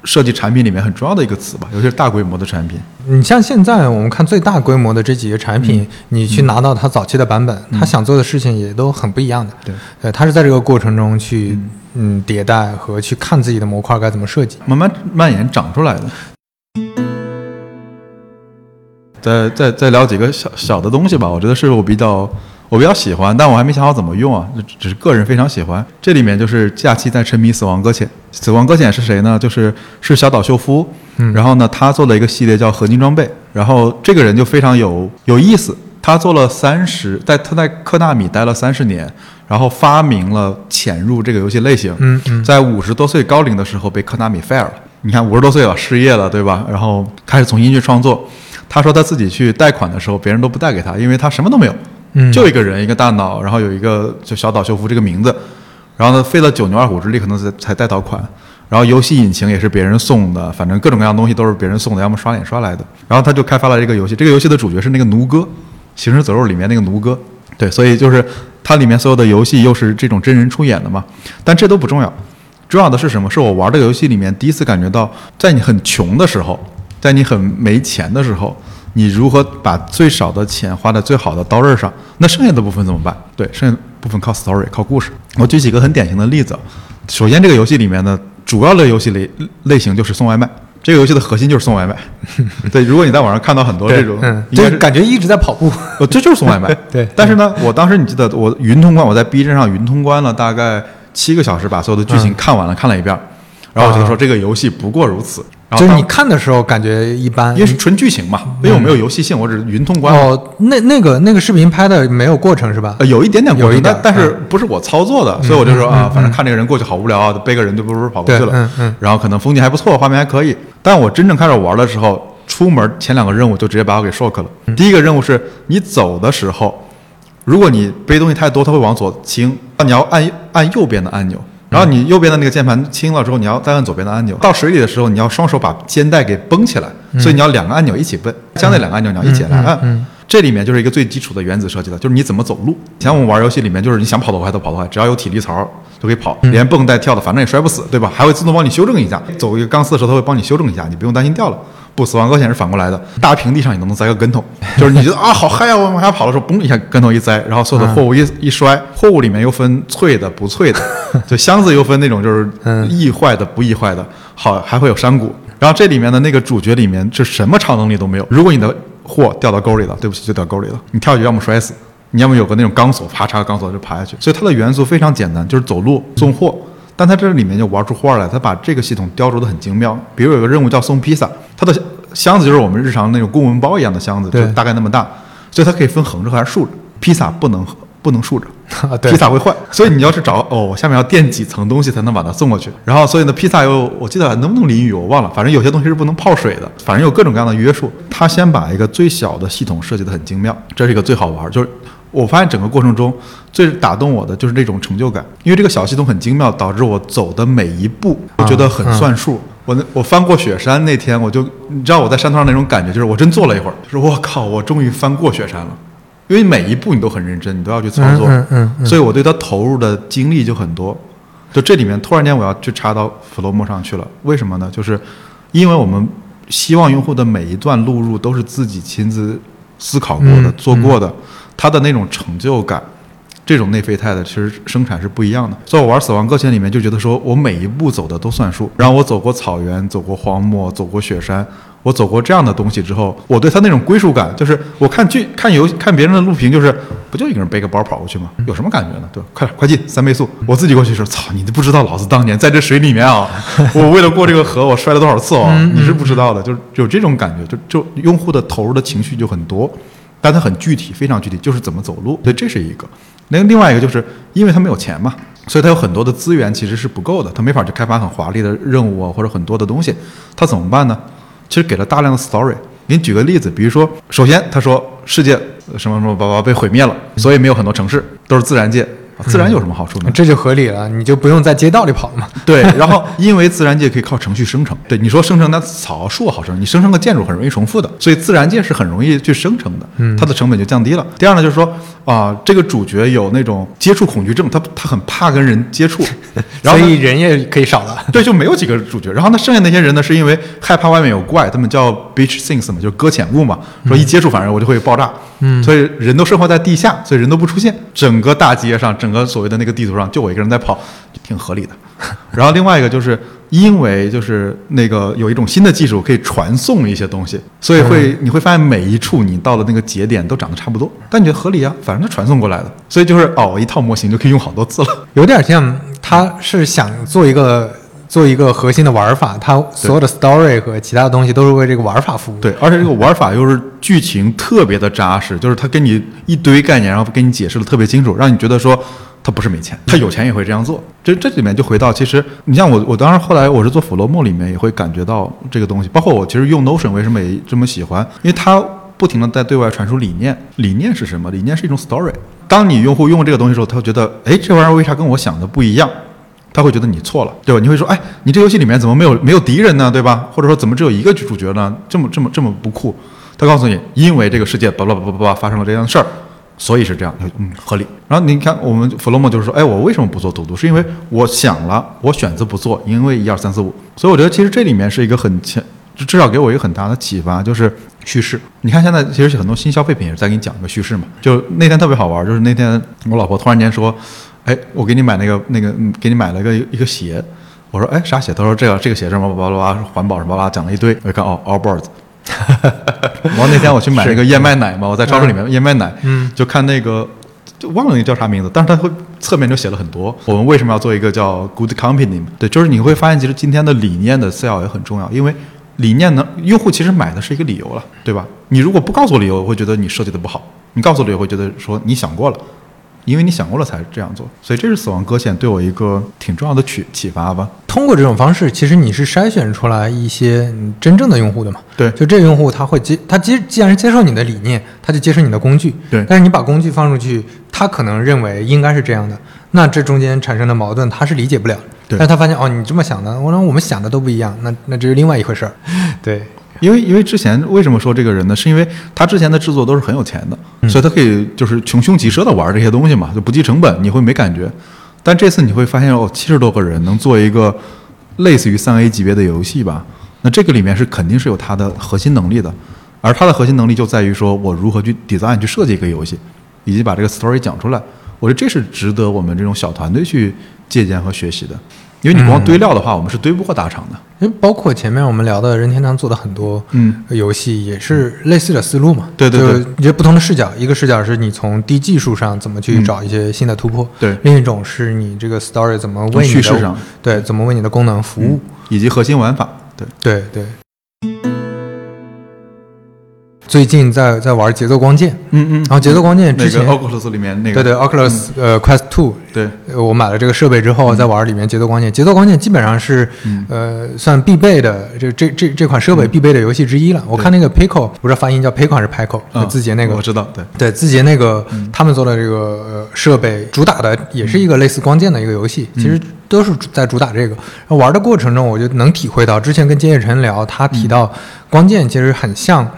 设计产品里面很重要的一个词吧，尤其是大规模的产品。你像现在我们看最大规模的这几个产品，你去拿到它早期的版本，它想做的事情也都很不一样的。对，对，它是在这个过程中去嗯迭代和去看自己的模块该怎么设计。慢慢蔓延长出来的。再再再聊几个小小的东西吧，我觉得是我比较我比较喜欢，但我还没想好怎么用啊，这只是个人非常喜欢。这里面就是假期在沉迷《死亡搁浅》，《死亡搁浅》是谁呢？就是是小岛秀夫，嗯然后呢，他做了一个系列叫合金装备，然后这个人就非常有有意思，他做了三十，在他在科纳米待了三十年，然后发明了潜入这个游戏类型，嗯嗯在五十多岁高龄的时候被科纳米 fire 了。你看五十多岁了，失业了，对吧？然后开始重新去创作。他说他自己去贷款的时候，别人都不贷给他，因为他什么都没有，就一个人，一个大脑，然后有一个就小岛秀夫这个名字，然后呢费了九牛二虎之力，可能才才贷到款。然后游戏引擎也是别人送的，反正各种各样东西都是别人送的，要么刷脸刷来的。然后他就开发了这个游戏，这个游戏的主角是那个奴哥，《行尸走肉》里面那个奴哥。对，所以就是它里面所有的游戏又是这种真人出演的嘛。但这都不重要，重要的是什么？是我玩这个游戏里面第一次感觉到，在你很穷的时候，在你很没钱的时候，你如何把最少的钱花在最好的刀刃上？那剩下的部分怎么办？对，剩下的部分靠 story，靠故事。我举几个很典型的例子。首先，这个游戏里面呢，主要的游戏类类型就是送外卖。这个游戏的核心就是送外卖。对，如果你在网上看到很多这种，嗯，就是感觉一直在跑步。呃，这就是送外卖。对但是呢，我当时你记得我云通关，我在 B 站上云通关了大概七个小时，把所有的剧情看完了，看了一遍。然后我就说这个游戏不过如此。就是你看的时候感觉一般，因为是纯剧情嘛，因为我没有游戏性，我只是云通关。哦，那那个那个视频拍的没有过程是吧？呃，有一点点过程但但是不是我操作的，所以我就说啊，反正看这个人过去好无聊啊，背个人就不是跑过去了。对嗯嗯然后可能风景还不错，画面还可以。但我真正开始玩的时候，出门前两个任务就直接把我给 shock 了。嗯第一个任务是你走的时候，如果你背东西太多，它会往左倾，你要按按右边的按钮。然后你右边的那个键盘轻了之后，你要再按左边的按钮。到水里的时候，你要双手把肩带给绷起来，所以你要两个按钮一起摁，相对两个按钮你要一起来按。嗯这里面就是一个最基础的原子设计了，就是你怎么走路。以前我们玩游戏里面，就是你想跑多快都跑多快，只要有体力槽就可以跑，连蹦带跳的，反正也摔不死，对吧？还会自动帮你修正一下，走一个钢丝的时候，它会帮你修正一下，你不用担心掉了。不，死亡搁浅是反过来的，大平地上你都能栽个跟头，就是你觉得啊好嗨啊，我往下跑的时候，嘣一下跟头一栽，然后所有的货物一一摔，货物里面又分脆的不脆的，就箱子又分那种就是嗯易坏的不易坏的，好还会有山谷。然后这里面的那个主角里面是什么超能力都没有，如果你的货掉到沟里了，对不起就掉沟里了，你跳下去要么摔死，你要么有个那种钢索，啪插个钢索就爬下去。所以它的元素非常简单，就是走路送货。但它这里面就玩出花来，它把这个系统雕琢得很精妙。比如有个任务叫送披萨，它的箱子就是我们日常那种公文包一样的箱子，就对大概那么大，所以它可以分横着还是竖着。披萨不能不能竖着，披，萨会坏，所以你要是找哦，我下面要垫几层东西才能把它送过去。然后，所以呢，披萨又我记得能不能淋雨我忘了，反正有些东西是不能泡水的，反正有各种各样的约束。他先把一个最小的系统设计得很精妙，这是一个最好玩儿，就是。我发现整个过程中最打动我的就是这种成就感，因为这个小系统很精妙，导致我走的每一步我觉得很算数。我那我翻过雪山那天，我就你知道我在山头上那种感觉，就是我真坐了一会儿，就是我靠，我终于翻过雪山了。因为每一步你都很认真，你都要去操作，嗯嗯嗯所以我对它投入的精力就很多。就这里面突然间我要去插到 Flomo 上去了，为什么呢？就是因为我们希望用户的每一段录入都是自己亲自思考过的、嗯做过的，他的那种成就感。这种内啡肽的其实生产是不一样的，所以我玩《死亡搁浅》里面就觉得说我每一步走的都算数。然后我走过草原，走过荒漠，走过雪山，我走过这样的东西之后，我对它那种归属感，就是我看剧、看游、看别人的录屏，就是不就一个人背个包跑过去吗？有什么感觉呢？对吧？快点，快进，三倍速。我自己过去说，操，你都不知道老子当年在这水里面啊，我为了过这个河，我摔了多少次哦，你是不知道的，就是有这种感觉，就就用户的投入的情绪就很多。但它很具体，非常具体，就是怎么走路。所以，这是一个。那另外一个就是因为他没有钱嘛，所以他有很多的资源其实是不够的，他没法去开发很华丽的任务啊，或者很多的东西。他怎么办呢？其实给了大量的 story。给你举个例子，比如说，首先他说世界什么什么宝宝被毁灭了，所以没有很多城市，都是自然界。自然有什么好处呢？这就合理了，你就不用在街道里跑了嘛。对，然后因为自然界可以靠程序生成，对你说生成那草树好生，你生成个建筑很容易重复的，所以自然界是很容易去生成的，它的成本就降低了。第二呢，就是说啊、这个主角有那种接触恐惧症，他他很怕跟人接触，然后所以人也可以少了。对，就没有几个主角。然后呢，剩下那些人呢，是因为害怕外面有怪，他们叫 beach things 嘛，就是搁浅物嘛，说一接触反正我就会爆炸。嗯，所以人都生活在地下，所以人都不出现。整个大街上，整个所谓的那个地图上，就我一个人在跑，挺合理的。然后另外一个就是因为就是那个有一种新的技术可以传送一些东西，所以会你会发现每一处你到了那个节点都长得差不多，但你觉得合理啊，反正它传送过来的，所以就是哦，一套模型就可以用好多次了。有点像，他是想做一个做一个核心的玩法，它所有的 story 和其他的东西都是为这个玩法服务。对，而且这个玩法又是剧情特别的扎实，就是它给你一堆概念，然后给你解释的特别清楚，让你觉得说他不是没钱，他有钱也会这样做。这这里面就回到，其实你像我，我当时后来我是做 Flomo 里面也会感觉到这个东西，包括我其实用 Notion 为什么也这么喜欢，因为它不停的在对外传输理念。理念是什么？理念是一种 story。当你用户用这个东西的时候，他会觉得，哎，这玩意儿为啥跟我想的不一样？他会觉得你错了，对吧？你会说，哎，你这游戏里面怎么没有没有敌人呢，对吧？或者说怎么只有一个主角呢？这么这么这么不酷？他告诉你，因为这个世界巴拉巴拉巴拉发生了这样的事儿，所以是这样，嗯，合理。然后你看，我们弗洛莫就是说，哎，我为什么不做读读？是因为我想了，我选择不做，因为一二三四五。所以我觉得其实这里面是一个很强，至少给我一个很大的启发，就是叙事。你看现在其实很多新消费品也是在给你讲一个叙事嘛。就那天特别好玩，就是那天我老婆突然间说，哎，我给你买那个那个，嗯，给你买了个一个鞋。我说，哎，啥鞋？他说这个这个鞋什么巴拉巴拉环保什么巴拉，讲了一堆。我一看，哦，Allbirds。然后那天我去买那个燕麦奶嘛，我在超市里面燕麦奶，嗯，就看那个，就忘了那个叫啥名字，但是它会侧面就写了很多。我们为什么要做一个叫 Good Company？对，就是你会发现，其实今天的理念的 sell 也很重要，因为理念呢，用户其实买的是一个理由了，对吧？你如果不告诉我理由，我会觉得你设计的不好；你告诉我理由，会觉得说你想过了。因为你想过了才这样做，所以这是死亡搁浅对我一个挺重要的启启发吧。通过这种方式，其实你是筛选出来一些你真正的用户的嘛？对就这个用户他会接，他接既然是接受你的理念，他就接受你的工具。对但是你把工具放出去，他可能认为应该是这样的，那这中间产生的矛盾他是理解不了。对但是他发现哦，你这么想的，我说我们想的都不一样，那那这是另外一回事儿。对，因为因为之前为什么说这个人呢？是因为他之前的制作都是很有钱的，所以他可以就是穷凶极奢的玩这些东西嘛，就不计成本，你会没感觉。但这次你会发现哦，七十多个人能做一个类似于三 A 级别的游戏吧？那这个里面是肯定是有他的核心能力的，而他的核心能力就在于说我如何去 design 去设计一个游戏，以及把这个 story 讲出来。我觉得这是值得我们这种小团队去借鉴和学习的，因为你光堆料的话，我们是堆不过大厂的。因为包括前面我们聊的任天堂做的很多嗯游戏，也是类似的思路嘛。对对对就你觉得不同的视角，一个视角是你从低技术上怎么去找一些新的突破，对另一种是你这个 story 怎么为你的对怎么为你的功能服务。以及核心玩法，对，对对。最近在在玩节奏光剑，嗯嗯。然后节奏光剑那个之前，Oculus 里面那个，对对，Oculus、呃 Quest Two，对。呃我买了这个设备之后，在玩里面节奏光剑。节奏光剑基本上是、嗯。呃算必备的，这这这这款设备必备的游戏之一了。我看那个 Pico，不知道发音叫 Pico 还是 Pico，嗯。字节那个我知道，对，对字节那个、他们做的这个呃设备，主打的也是一个类似光剑的一个游戏，其实都是在主打这个。玩的过程中，我就能体会到，之前跟金叶晨聊，他提到光剑其实很像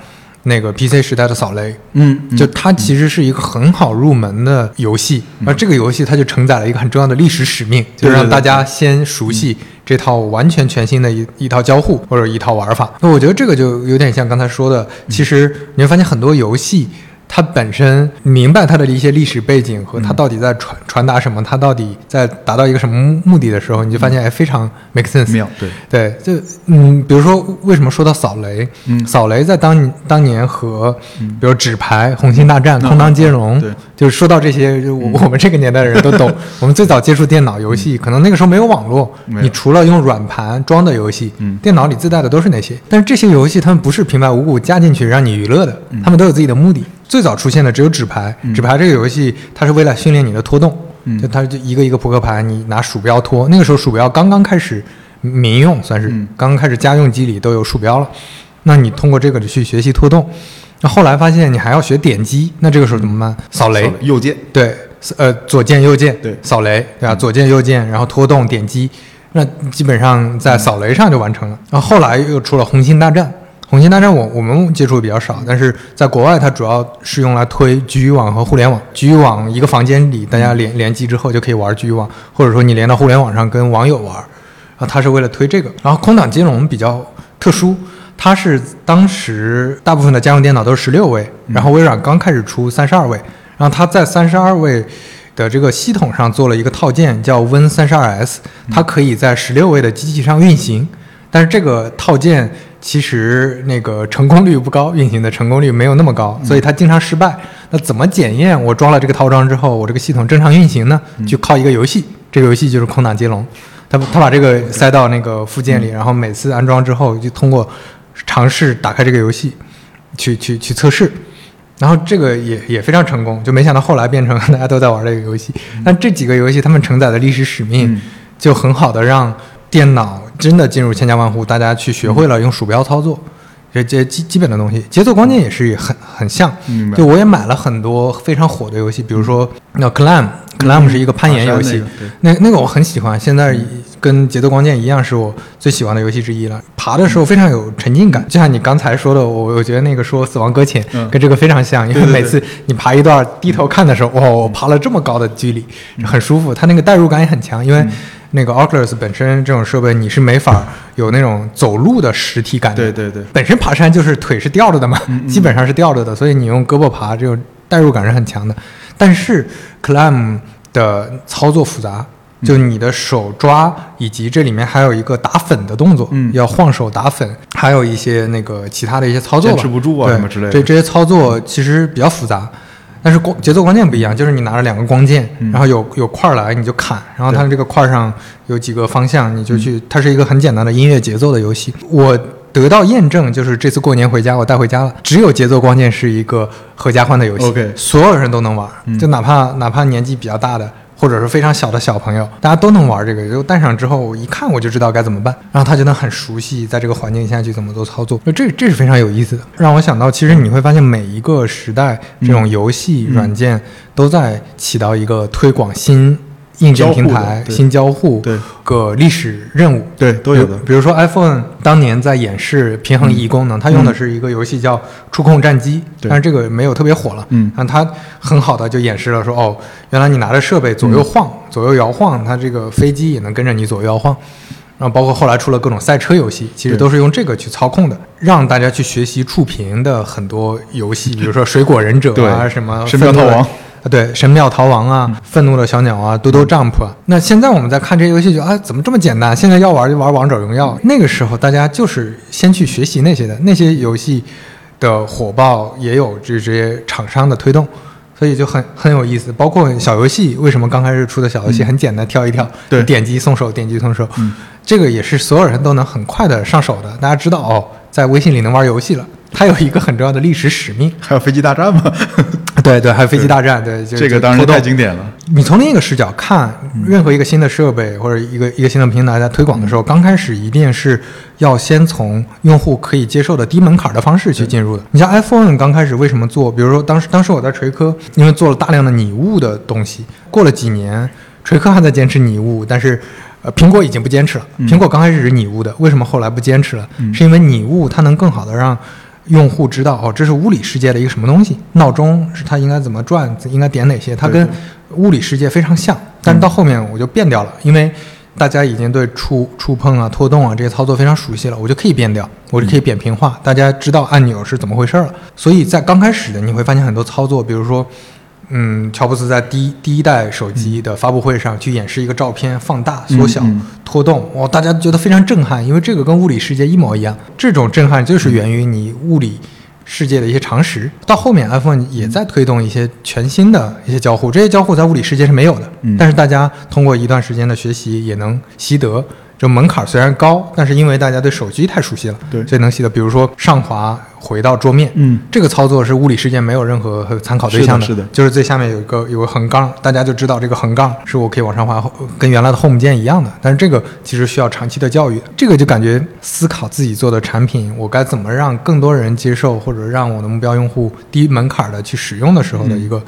那个 PC 时代的扫雷，嗯就它其实是一个很好入门的游戏，而这个游戏它就承载了一个很重要的历史使命，就是让大家先熟悉这套完全全新的一一套交互或者一套玩法。那我觉得这个就有点像刚才说的，其实你会发现很多游戏。它本身明白它的一些历史背景和它到底在传传达什么，它到底在达到一个什么目的的时候，你就发现哎非常 make sense。妙，对，对，就嗯，比如说为什么说到扫雷？嗯。扫雷在当当年和比如纸牌、红星大战、嗯。空当接龙，对。就是说到这些，就我我们这个年代的人都懂。我们最早接触电脑游戏，可能那个时候没有网络，你除了用软盘装的游戏，嗯。电脑里自带的都是那些。但是这些游戏他们不是平白无故加进去让你娱乐的，嗯。他们都有自己的目的。最早出现的只有纸牌，纸牌这个游戏它是为了训练你的拖动，嗯就它就一个一个扑克牌，你拿鼠标拖。那个时候鼠标刚刚开始民用，算是刚开始家用机里都有鼠标了。那你通过这个去学习拖动，那后来发现你还要学点击，那这个时候怎么办？扫雷，右键，对，呃，左键右键，对扫雷，对吧？左键右键，然后拖动点击，那基本上在扫雷上就完成了。然后后来又出了红星大战，红星大战我我们接触的比较少，但是在国外它主要是用来推局域网和互联网。局域网一个房间里大家连联机之后就可以玩局域网，或者说你连到互联网上跟网友玩，啊，它是为了推这个。然后空档金融比较特殊。它是当时大部分的家用电脑都是十六位，然后微软刚开始出三十二位，然后它在三十二位的这个系统上做了一个套件叫 Win 三十二 S，它可以在十六位的机器上运行，但是这个套件其实那个成功率不高，运行的成功率没有那么高，所以它经常失败。那怎么检验我装了这个套装之后，我这个系统正常运行呢？就靠一个游戏，这个游戏就是空档接龙，他他把这个塞到那个附件里，然后每次安装之后就通过。尝试打开这个游戏，去去去测试，然后这个也也非常成功，就没想到后来变成 大家都在玩这个游戏。但这几个游戏他们承载的历史使命，就很好的让电脑真的进入千家万户，大家去学会了用鼠标操作。这这基基本的东西，节奏光剑也是很很像。就我也买了很多非常火的游戏，比如说那 Clam，Clam、嗯是一个攀岩游戏，那那个我很喜欢。现在跟节奏光剑一样，是我最喜欢的游戏之一了。爬的时候非常有沉浸感，就像你刚才说的，我我觉得那个说死亡搁浅跟这个非常像，因为每次你爬一段低头看的时候，哇，我爬了这么高的距离，很舒服。它那个代入感也很强，因为。那个 Oculus 本身这种设备，你是没法有那种走路的实体感的。对对对，本身爬山就是腿是吊着的嘛，基本上是吊着的，所以你用胳膊爬，这种代入感是很强的。但是 Climb 的操作复杂，就你的手抓，以及这里面还有一个打粉的动作，要晃手打粉，还有一些那个其他的一些操作，坚持不住啊什么之类的。这这些操作其实比较复杂。但是光节奏光键不一样，就是你拿着两个光剑，然后有有块来你就砍，然后它这个块上有几个方向，你就去。它是一个很简单的音乐节奏的游戏。我得到验证，就是这次过年回家我带回家了，只有节奏光剑是一个合家欢的游戏，OK，所有人都能玩，就哪怕哪怕年纪比较大的。或者是非常小的小朋友，大家都能玩这个。就戴上之后，一看我就知道该怎么办，然后他就能很熟悉在这个环境下去怎么做操作。这这是非常有意思的，让我想到，其实你会发现每一个时代这种游戏软件都在起到一个推广新。硬件平台新交互，对。个历史任务，对都有的。比如说 iPhone 当年在演示平衡仪功能，它用的是一个游戏叫触控战机，但是这个没有特别火了。嗯，但它很好的就演示了说，哦，原来你拿着设备左右晃，左右摇晃，它这个飞机也能跟着你左右摇晃。然后包括后来出了各种赛车游戏，其实都是用这个去操控的，让大家去学习触屏的很多游戏，比如说水果忍者啊，什么神庙逃亡。对，神庙逃亡啊，愤怒的小鸟啊，嘟嘟 jump 啊。那现在我们在看这些游戏，就啊，怎么这么简单？现在要玩就玩王者荣耀。那个时候大家就是先去学习那些的，那些游戏的火爆也有这些厂商的推动，所以就很很有意思。包括小游戏，为什么刚开始出的小游戏很简单，跳一跳，对，点击松手，点击松手，这个也是所有人都能很快的上手的。大家知道哦，在微信里能玩游戏了。它有一个很重要的历史使命，还有飞机大战吗？对对，还有飞机大战，对，这个当然太经典了。你从另一个视角看，任何一个新的设备或者一个一个新的平台在推广的时候，刚开始一定是要先从用户可以接受的低门槛的方式去进入的。你像 iPhone 刚开始为什么做？比如说当时当时我在锤科，因为做了大量的拟物的东西，过了几年，锤科还在坚持拟物，但是。呃，苹果已经不坚持了。苹果刚开始是拟物的，为什么后来不坚持了？是因为拟物它能更好的让用户知道，哦，这是物理世界的一个什么东西。闹钟是它应该怎么转，应该点哪些，它跟物理世界非常像。但是到后面我就变掉了，因为大家已经对触触碰啊、拖动啊这些操作非常熟悉了，我就可以变掉，我就可以扁平化，大家知道按钮是怎么回事了。所以在刚开始的你会发现很多操作，比如说。嗯，乔布斯在第一第一代手机的发布会上去演示一个照片，放大、缩小、拖动，哇，大家觉得非常震撼，因为这个跟物理世界一模一样。这种震撼就是源于你物理世界的一些常识。到后面，iPhone 也在推动一些全新的一些交互，这些交互在物理世界是没有的，但是大家通过一段时间的学习也能习得。就门槛虽然高，但是因为大家对手机太熟悉了，对，所以能习得。比如说上滑回到桌面，嗯，这个操作是物理世界没有任何参考对象的，是的，就是最下面有一个有个横杠，大家就知道这个横杠是我可以往上滑，跟原来的 Home 键一样的。但是这个其实需要长期的教育，这个就感觉思考自己做的产品，我该怎么让更多人接受，或者让我的目标用户低门槛的去使用的时候的一个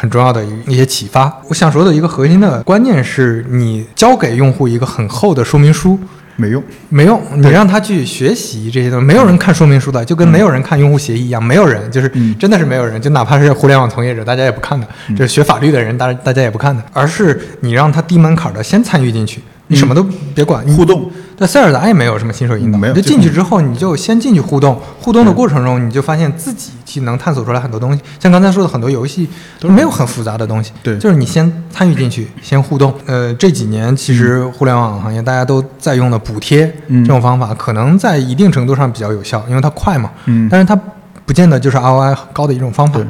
很重要的一一些启发。我想说的一个核心的观念是，你交给用户一个很厚的说明书。没用，没用，你让他去学习这些东西，没有人看说明书的，就跟没有人看用户协议一样，没有人，就是嗯真的是没有人，就哪怕是互联网从业者，大家也不看的，就是学法律的人，大大家也不看的，而是你让他低门槛的先参与进去，你什么都别管，互动。在塞尔达也没有什么新手引导，没有你就进去之后，你就先进去互动，互动的过程中，你就发现自己去能探索出来很多东西。像刚才说的很多游戏都没有很复杂的东西，对就是你先参与进去，先互动。呃，这几年其实互联网行业大家都在用的补贴嗯这种方法，可能在一定程度上比较有效，因为它快嘛。嗯但是它不见得就是 ROI 高的一种方法。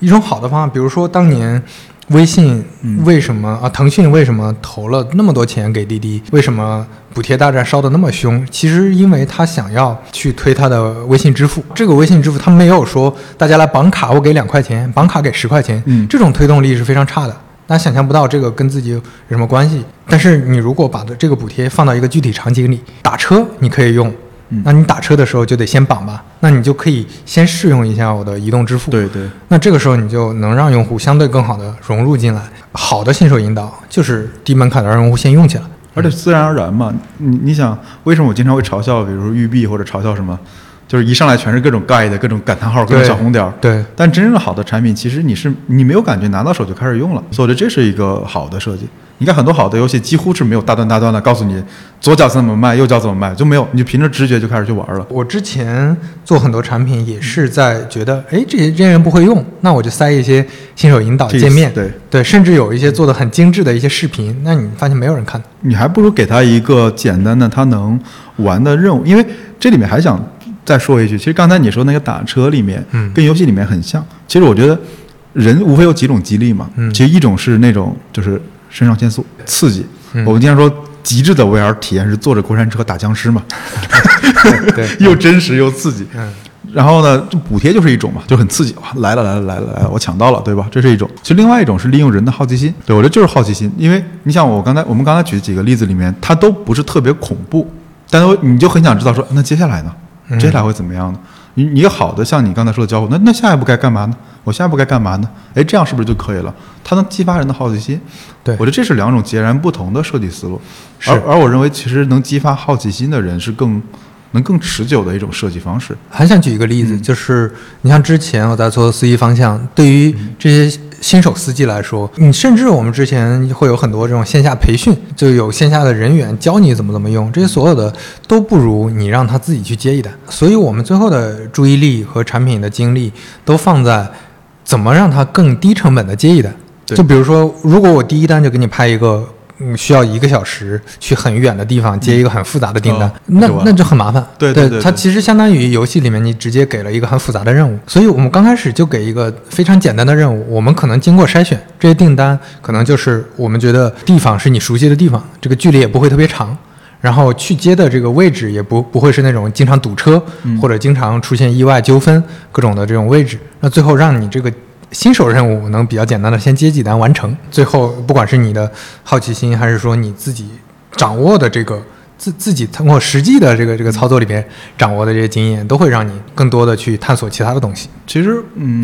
一种好的方法，比如说当年微信嗯为什么、啊？腾讯为什么投了那么多钱给滴滴？为什么补贴大战烧得那么凶？其实因为他想要去推他的微信支付。这个微信支付他没有说大家来绑卡，我给两块钱，绑卡给十块钱，嗯这种推动力是非常差的。大家想象不到这个跟自己有什么关系。但是你如果把的这个补贴放到一个具体场景里，打车你可以用。嗯那你打车的时候就得先绑吧，那你就可以先试用一下我的移动支付。对对，那这个时候你就能让用户相对更好的融入进来。好的新手引导就是低门槛的让用户先用起来。而且自然而然嘛，你你想，为什么我经常会嘲笑，比如说育碧或者嘲笑什么，就是一上来全是各种 guide、各种感叹号、各种小红点儿。对，但真正的好的产品，其实你是你没有感觉，拿到手就开始用了，所以我觉得这是一个好的设计。你看很多好的游戏几乎是没有大段大段的告诉你左脚怎么卖，右脚怎么卖，就没有，你就凭着直觉就开始去玩了。我之前做很多产品也是在觉得，哎，这些这些人不会用，那我就塞一些新手引导界面，对对，甚至有一些做的很精致的一些视频，那你发现没有人看。你还不如给他一个简单的他能玩的任务，因为这里面还想再说一句，其实刚才你说那个打车里面，嗯跟游戏里面很像。其实我觉得人无非有几种激励嘛，嗯其实一种是那种就是肾上腺素刺激，嗯我们经常说极致的 VR 体验是坐着过山车打僵尸嘛，对对，又真实又刺激。嗯然后呢，这补贴就是一种嘛，就很刺激，哇，来了来了来了来了，我抢到了，对吧？这是一种。其实另外一种是利用人的好奇心，对我觉得就是好奇心，因为你想我刚才我们刚才举的几个例子里面，它都不是特别恐怖，但是你就很想知道说，那接下来呢？嗯接下来会怎么样呢？你你好的像你刚才说的交互，那那下一步该干嘛呢？我下一步该干嘛呢？哎，这样是不是就可以了？它能激发人的好奇心。对我觉得这是两种截然不同的设计思路。而而我认为，其实能激发好奇心的人是更能更持久的一种设计方式。还想举一个例子，就是你像之前我在做司机方向，对于这些新手司机来说，你甚至我们之前会有很多这种线下培训，就有线下的人员教你怎么怎么用，这些所有的都不如你让他自己去接一单。所以我们最后的注意力和产品的精力都放在怎么让他更低成本的接一单。就比如说，如果我第一单就给你拍一个。嗯，需要一个小时去很远的地方接一个很复杂的订单，哦那就那就很麻烦。对对对对它其实相当于游戏里面你直接给了一个很复杂的任务，所以我们刚开始就给一个非常简单的任务，我们可能经过筛选，这些订单可能就是我们觉得地方是你熟悉的地方，这个距离也不会特别长，然后去接的这个位置也不不会是那种经常堵车、或者经常出现意外纠纷各种的这种位置，那最后让你这个。新手任务能比较简单的先接几单完成，最后不管是你的好奇心，还是说你自己掌握的这个自自己通过实际的这个这个操作里边掌握的这些经验，都会让你更多的去探索其他的东西。其实，嗯，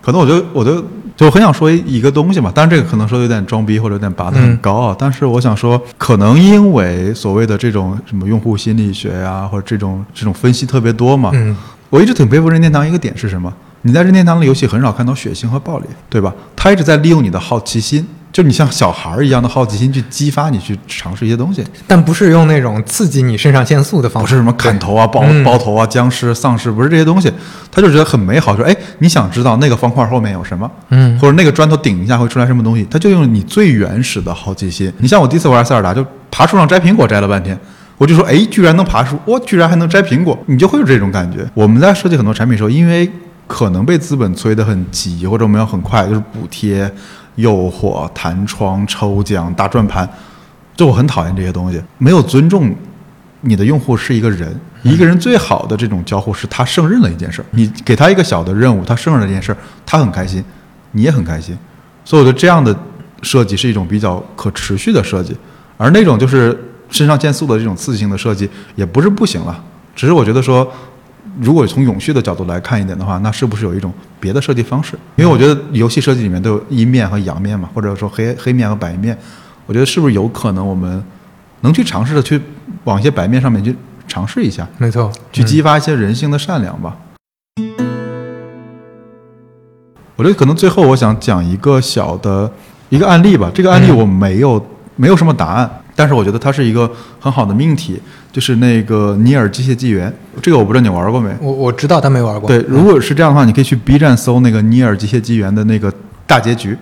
可能我觉得，我觉得就很想说一个东西嘛，但是这个可能说有点装逼或者有点拔得很高啊，但是我想说，可能因为所谓的这种什么用户心理学呀、或者这种这种分析特别多嘛，嗯，我一直挺佩服任天堂一个点是什么？你在任天堂的游戏很少看到血腥和暴力，对吧？他一直在利用你的好奇心，就你像小孩儿一样的好奇心去激发你去尝试一些东西，但不是用那种刺激你肾上腺素的方式，不是什么砍头啊、爆嗯爆头啊、僵尸、丧尸，不是这些东西，他就觉得很美好，说哎，你想知道那个方块后面有什么？嗯或者那个砖头顶一下会出来什么东西？他就用你最原始的好奇心。你像我第一次玩塞尔达，就爬树上摘苹果摘了半天。我就说，哎，居然能爬树，哇，居然还能摘苹果，你就会有这种感觉。我们在设计很多产品的时候，因为可能被资本催得很急，或者我们要很快，就是补贴、诱惑、弹窗、抽奖、大转盘，就我很讨厌这些东西，没有尊重你的用户是一个人，一个人最好的这种交互是他胜任了一件事儿，你给他一个小的任务，他胜任了这件事儿，他很开心，你也很开心，所以我觉得这样的设计是一种比较可持续的设计，而那种就是肾上腺素的这种刺激性的设计也不是不行了，只是我觉得说如果从永续的角度来看一点的话，那是不是有一种别的设计方式？因为我觉得游戏设计里面都有阴面和阳面嘛，或者说黑黑面和白面。我觉得是不是有可能我们能去尝试的去往一些白面上面去尝试一下，没错，去激发一些人性的善良吧。我觉得可能最后我想讲一个小的一个案例吧。这个案例我没有没有什么答案，但是我觉得它是一个很好的命题，就是那个尼尔机械纪元。这个我不知道你玩过没？我我知道，但没玩过。对，如果是这样的话，你可以去 B 站搜那个尼尔机械纪元的那个大结局。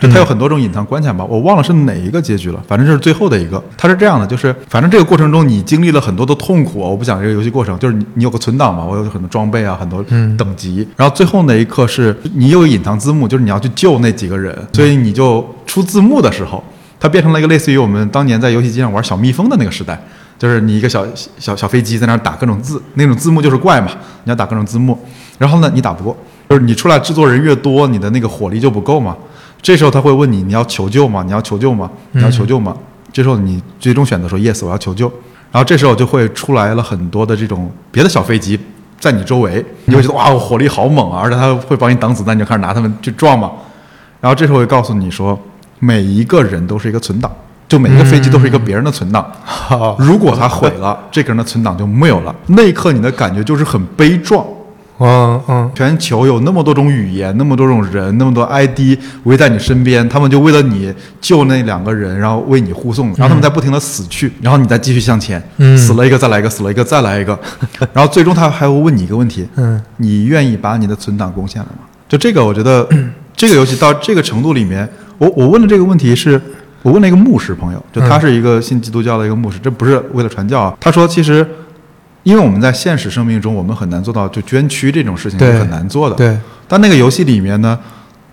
就它有很多种隐藏关卡吧，我忘了是哪一个结局了，反正就是最后的一个。它是这样的，就是反正这个过程中你经历了很多的痛苦，我不讲这个游戏过程，就是你你有个存档嘛，我有很多装备啊，很多等级，然后最后那一刻是你有隐藏字幕，就是你要去救那几个人，所以你就出字幕的时候，它变成了一个类似于我们当年在游戏机上玩小蜜蜂的那个时代，就是你一个小小小飞机在那打各种字，那种字幕就是怪嘛，你要打各种字幕，然后呢你打不过，就是你出来制作人越多，你的那个火力就不够嘛。这时候他会问你：你要求救吗？你要求救吗？你要求救吗？这时候你最终选择说 yes，我要求救。然后这时候就会出来了很多的这种别的小飞机在你周围，你会觉得哇，我火力好猛啊！而且他会帮你挡子弹，你就开始拿他们去撞嘛。然后这时候会告诉你说，每一个人都是一个存档，就每一个飞机都是一个别人的存档。如果它毁了，这个人的存档就没有了。那一刻你的感觉就是很悲壮。嗯嗯，全球有那么多种语言，那么多种人，那么多 ID 围在你身边，他们就为了你救那两个人，然后为你护送，然后他们在不停的死去，然后你再继续向前，死了一个再来一个，死了一个再来一个，然后最终他还会问你一个问题，嗯，你愿意把你的存档贡献了吗？就这个，我觉得这个游戏到这个程度里面，我我问的这个问题是，我问了一个牧师朋友，就他是一个信基督教的一个牧师，这不是为了传教啊，他说其实。因为我们在现实生命中，我们很难做到就捐躯这种事情是很难做的。对。但那个游戏里面呢，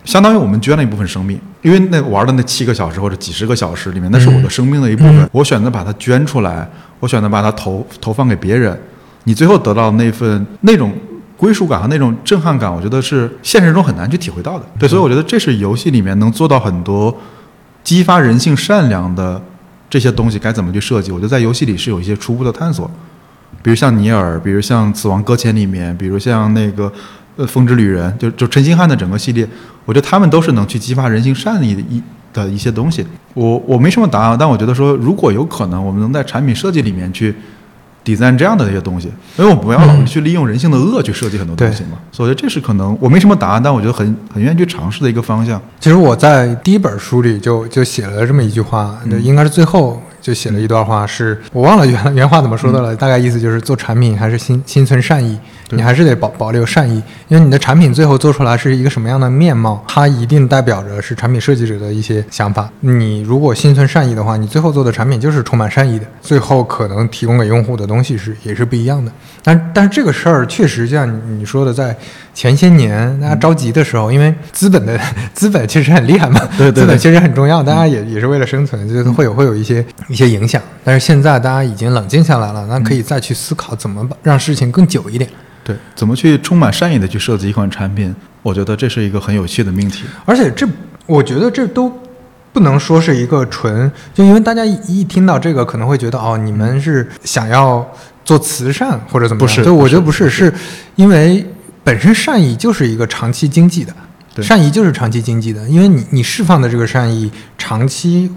相当于我们捐了一部分生命，因为那玩的那七个小时或者几十个小时里面，那是我的生命的一部分。我选择把它捐出来，我选择把它投投放给别人。你最后得到那份那种归属感和那种震撼感，我觉得是现实中很难去体会到的。对，所以我觉得这是游戏里面能做到很多激发人性善良的这些东西该怎么去设计。我觉得在游戏里是有一些初步的探索。比如像尼尔，比如像《死亡搁浅》里面，比如像那个呃《风之旅人》，就就陈星汉的整个系列，我觉得他们都是能去激发人性善意的一的一些东西。我我没什么答案，但我觉得说，如果有可能，我们能在产品设计里面去 design 这样的一些东西，因为我们不要老是去利用人性的恶去设计很多东西嘛。所以这是可能我没什么答案，但我觉得很很愿意去尝试的一个方向。其实我在第一本书里就就写了这么一句话，应该是最后。就写了一段话，是我忘了原原话怎么说的了，大概意思就是做产品还是心心存善意，你还是得保保留善意，因为你的产品最后做出来是一个什么样的面貌，它一定代表着是产品设计者的一些想法。你如果心存善意的话，你最后做的产品就是充满善意的，最后可能提供给用户的东西是也是不一样的。但但是这个事儿确实像你说的，在前些年大家着急的时候，因为资本的资本确实很厉害嘛，对对资本其实很重要，大家也也是为了生存，就是会有会有一些一些影响。但是现在大家已经冷静下来了，那可以再去思考怎么让事情更久一点。对，怎么去充满善意的去设计一款产品？我觉得这是一个很有趣的命题。而且这，我觉得这都不能说是一个纯，就因为大家一一听到这个，可能会觉得哦，你们是想要。做慈善或者怎么样？不是，就我觉得不是，是因为本身善意就是一个长期经济的，善意就是长期经济的，因为你你释放的这个善意，长期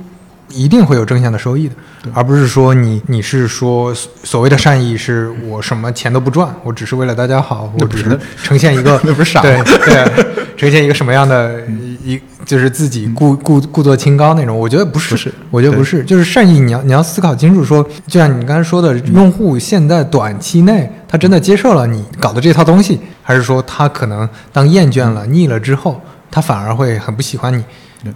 一定会有正向的收益的，而不是说你你是说所谓的善意是我什么钱都不赚，我只是为了大家好，我只是呈现一个 那不是傻对对，呈现一个什么样的一。就是自己故故故作清高那种，我觉得不是，我觉得不是，就是善意。你要你要思考清楚，说就像你刚才说的，用户现在短期内他真的接受了你搞的这套东西，还是说他可能当厌倦了、腻了之后，他反而会很不喜欢你。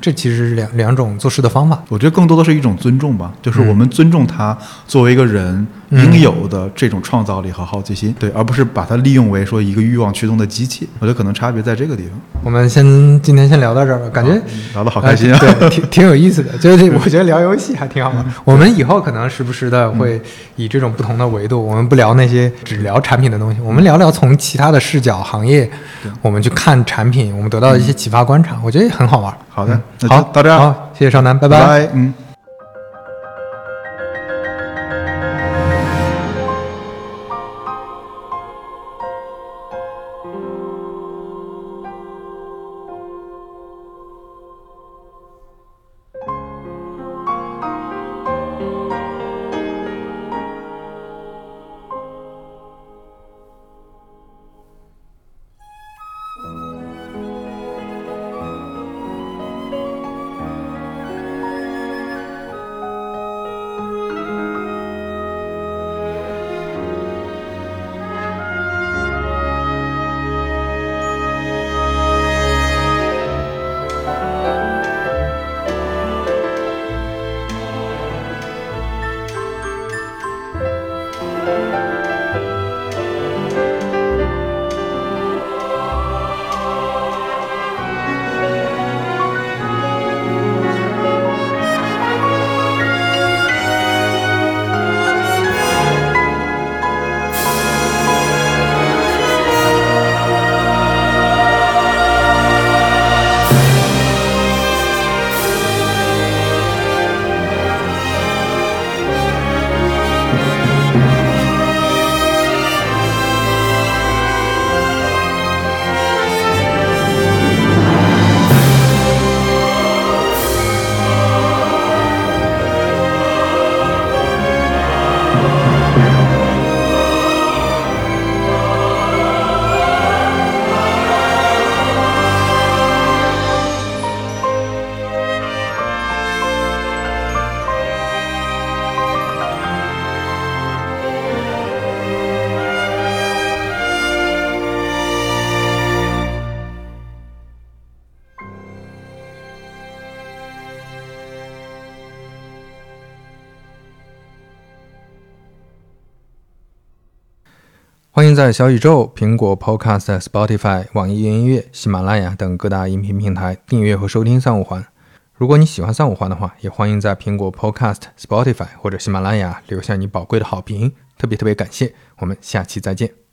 这其实是两两种做事的方法。我觉得更多的是一种尊重吧，就是我们尊重他作为一个人应有的这种创造力和好奇心，对，而不是把它利用为说一个欲望驱动的机器。我觉得可能差别在这个地方。我们先今天先聊到这儿吧，感觉聊得好开心啊，对，挺 挺有意思的。就是我觉得聊游戏还挺好玩。我们以后可能时不时的会以这种不同的维度，我们不聊那些只聊产品的东西，我们聊聊从其他的视角、行业，我们去看产品，我们得到的一些启发观察，我觉得也很好玩。好的，好，到这，好，谢谢少南，拜拜，嗯。在小宇宙、苹果 Podcast、Spotify、网易云音乐、喜马拉雅等各大音频平台订阅和收听《三五环》。如果你喜欢《三五环》的话，也欢迎在苹果 Podcast、Spotify 或者喜马拉雅留下你宝贵的好评，特别特别感谢。我们下期再见。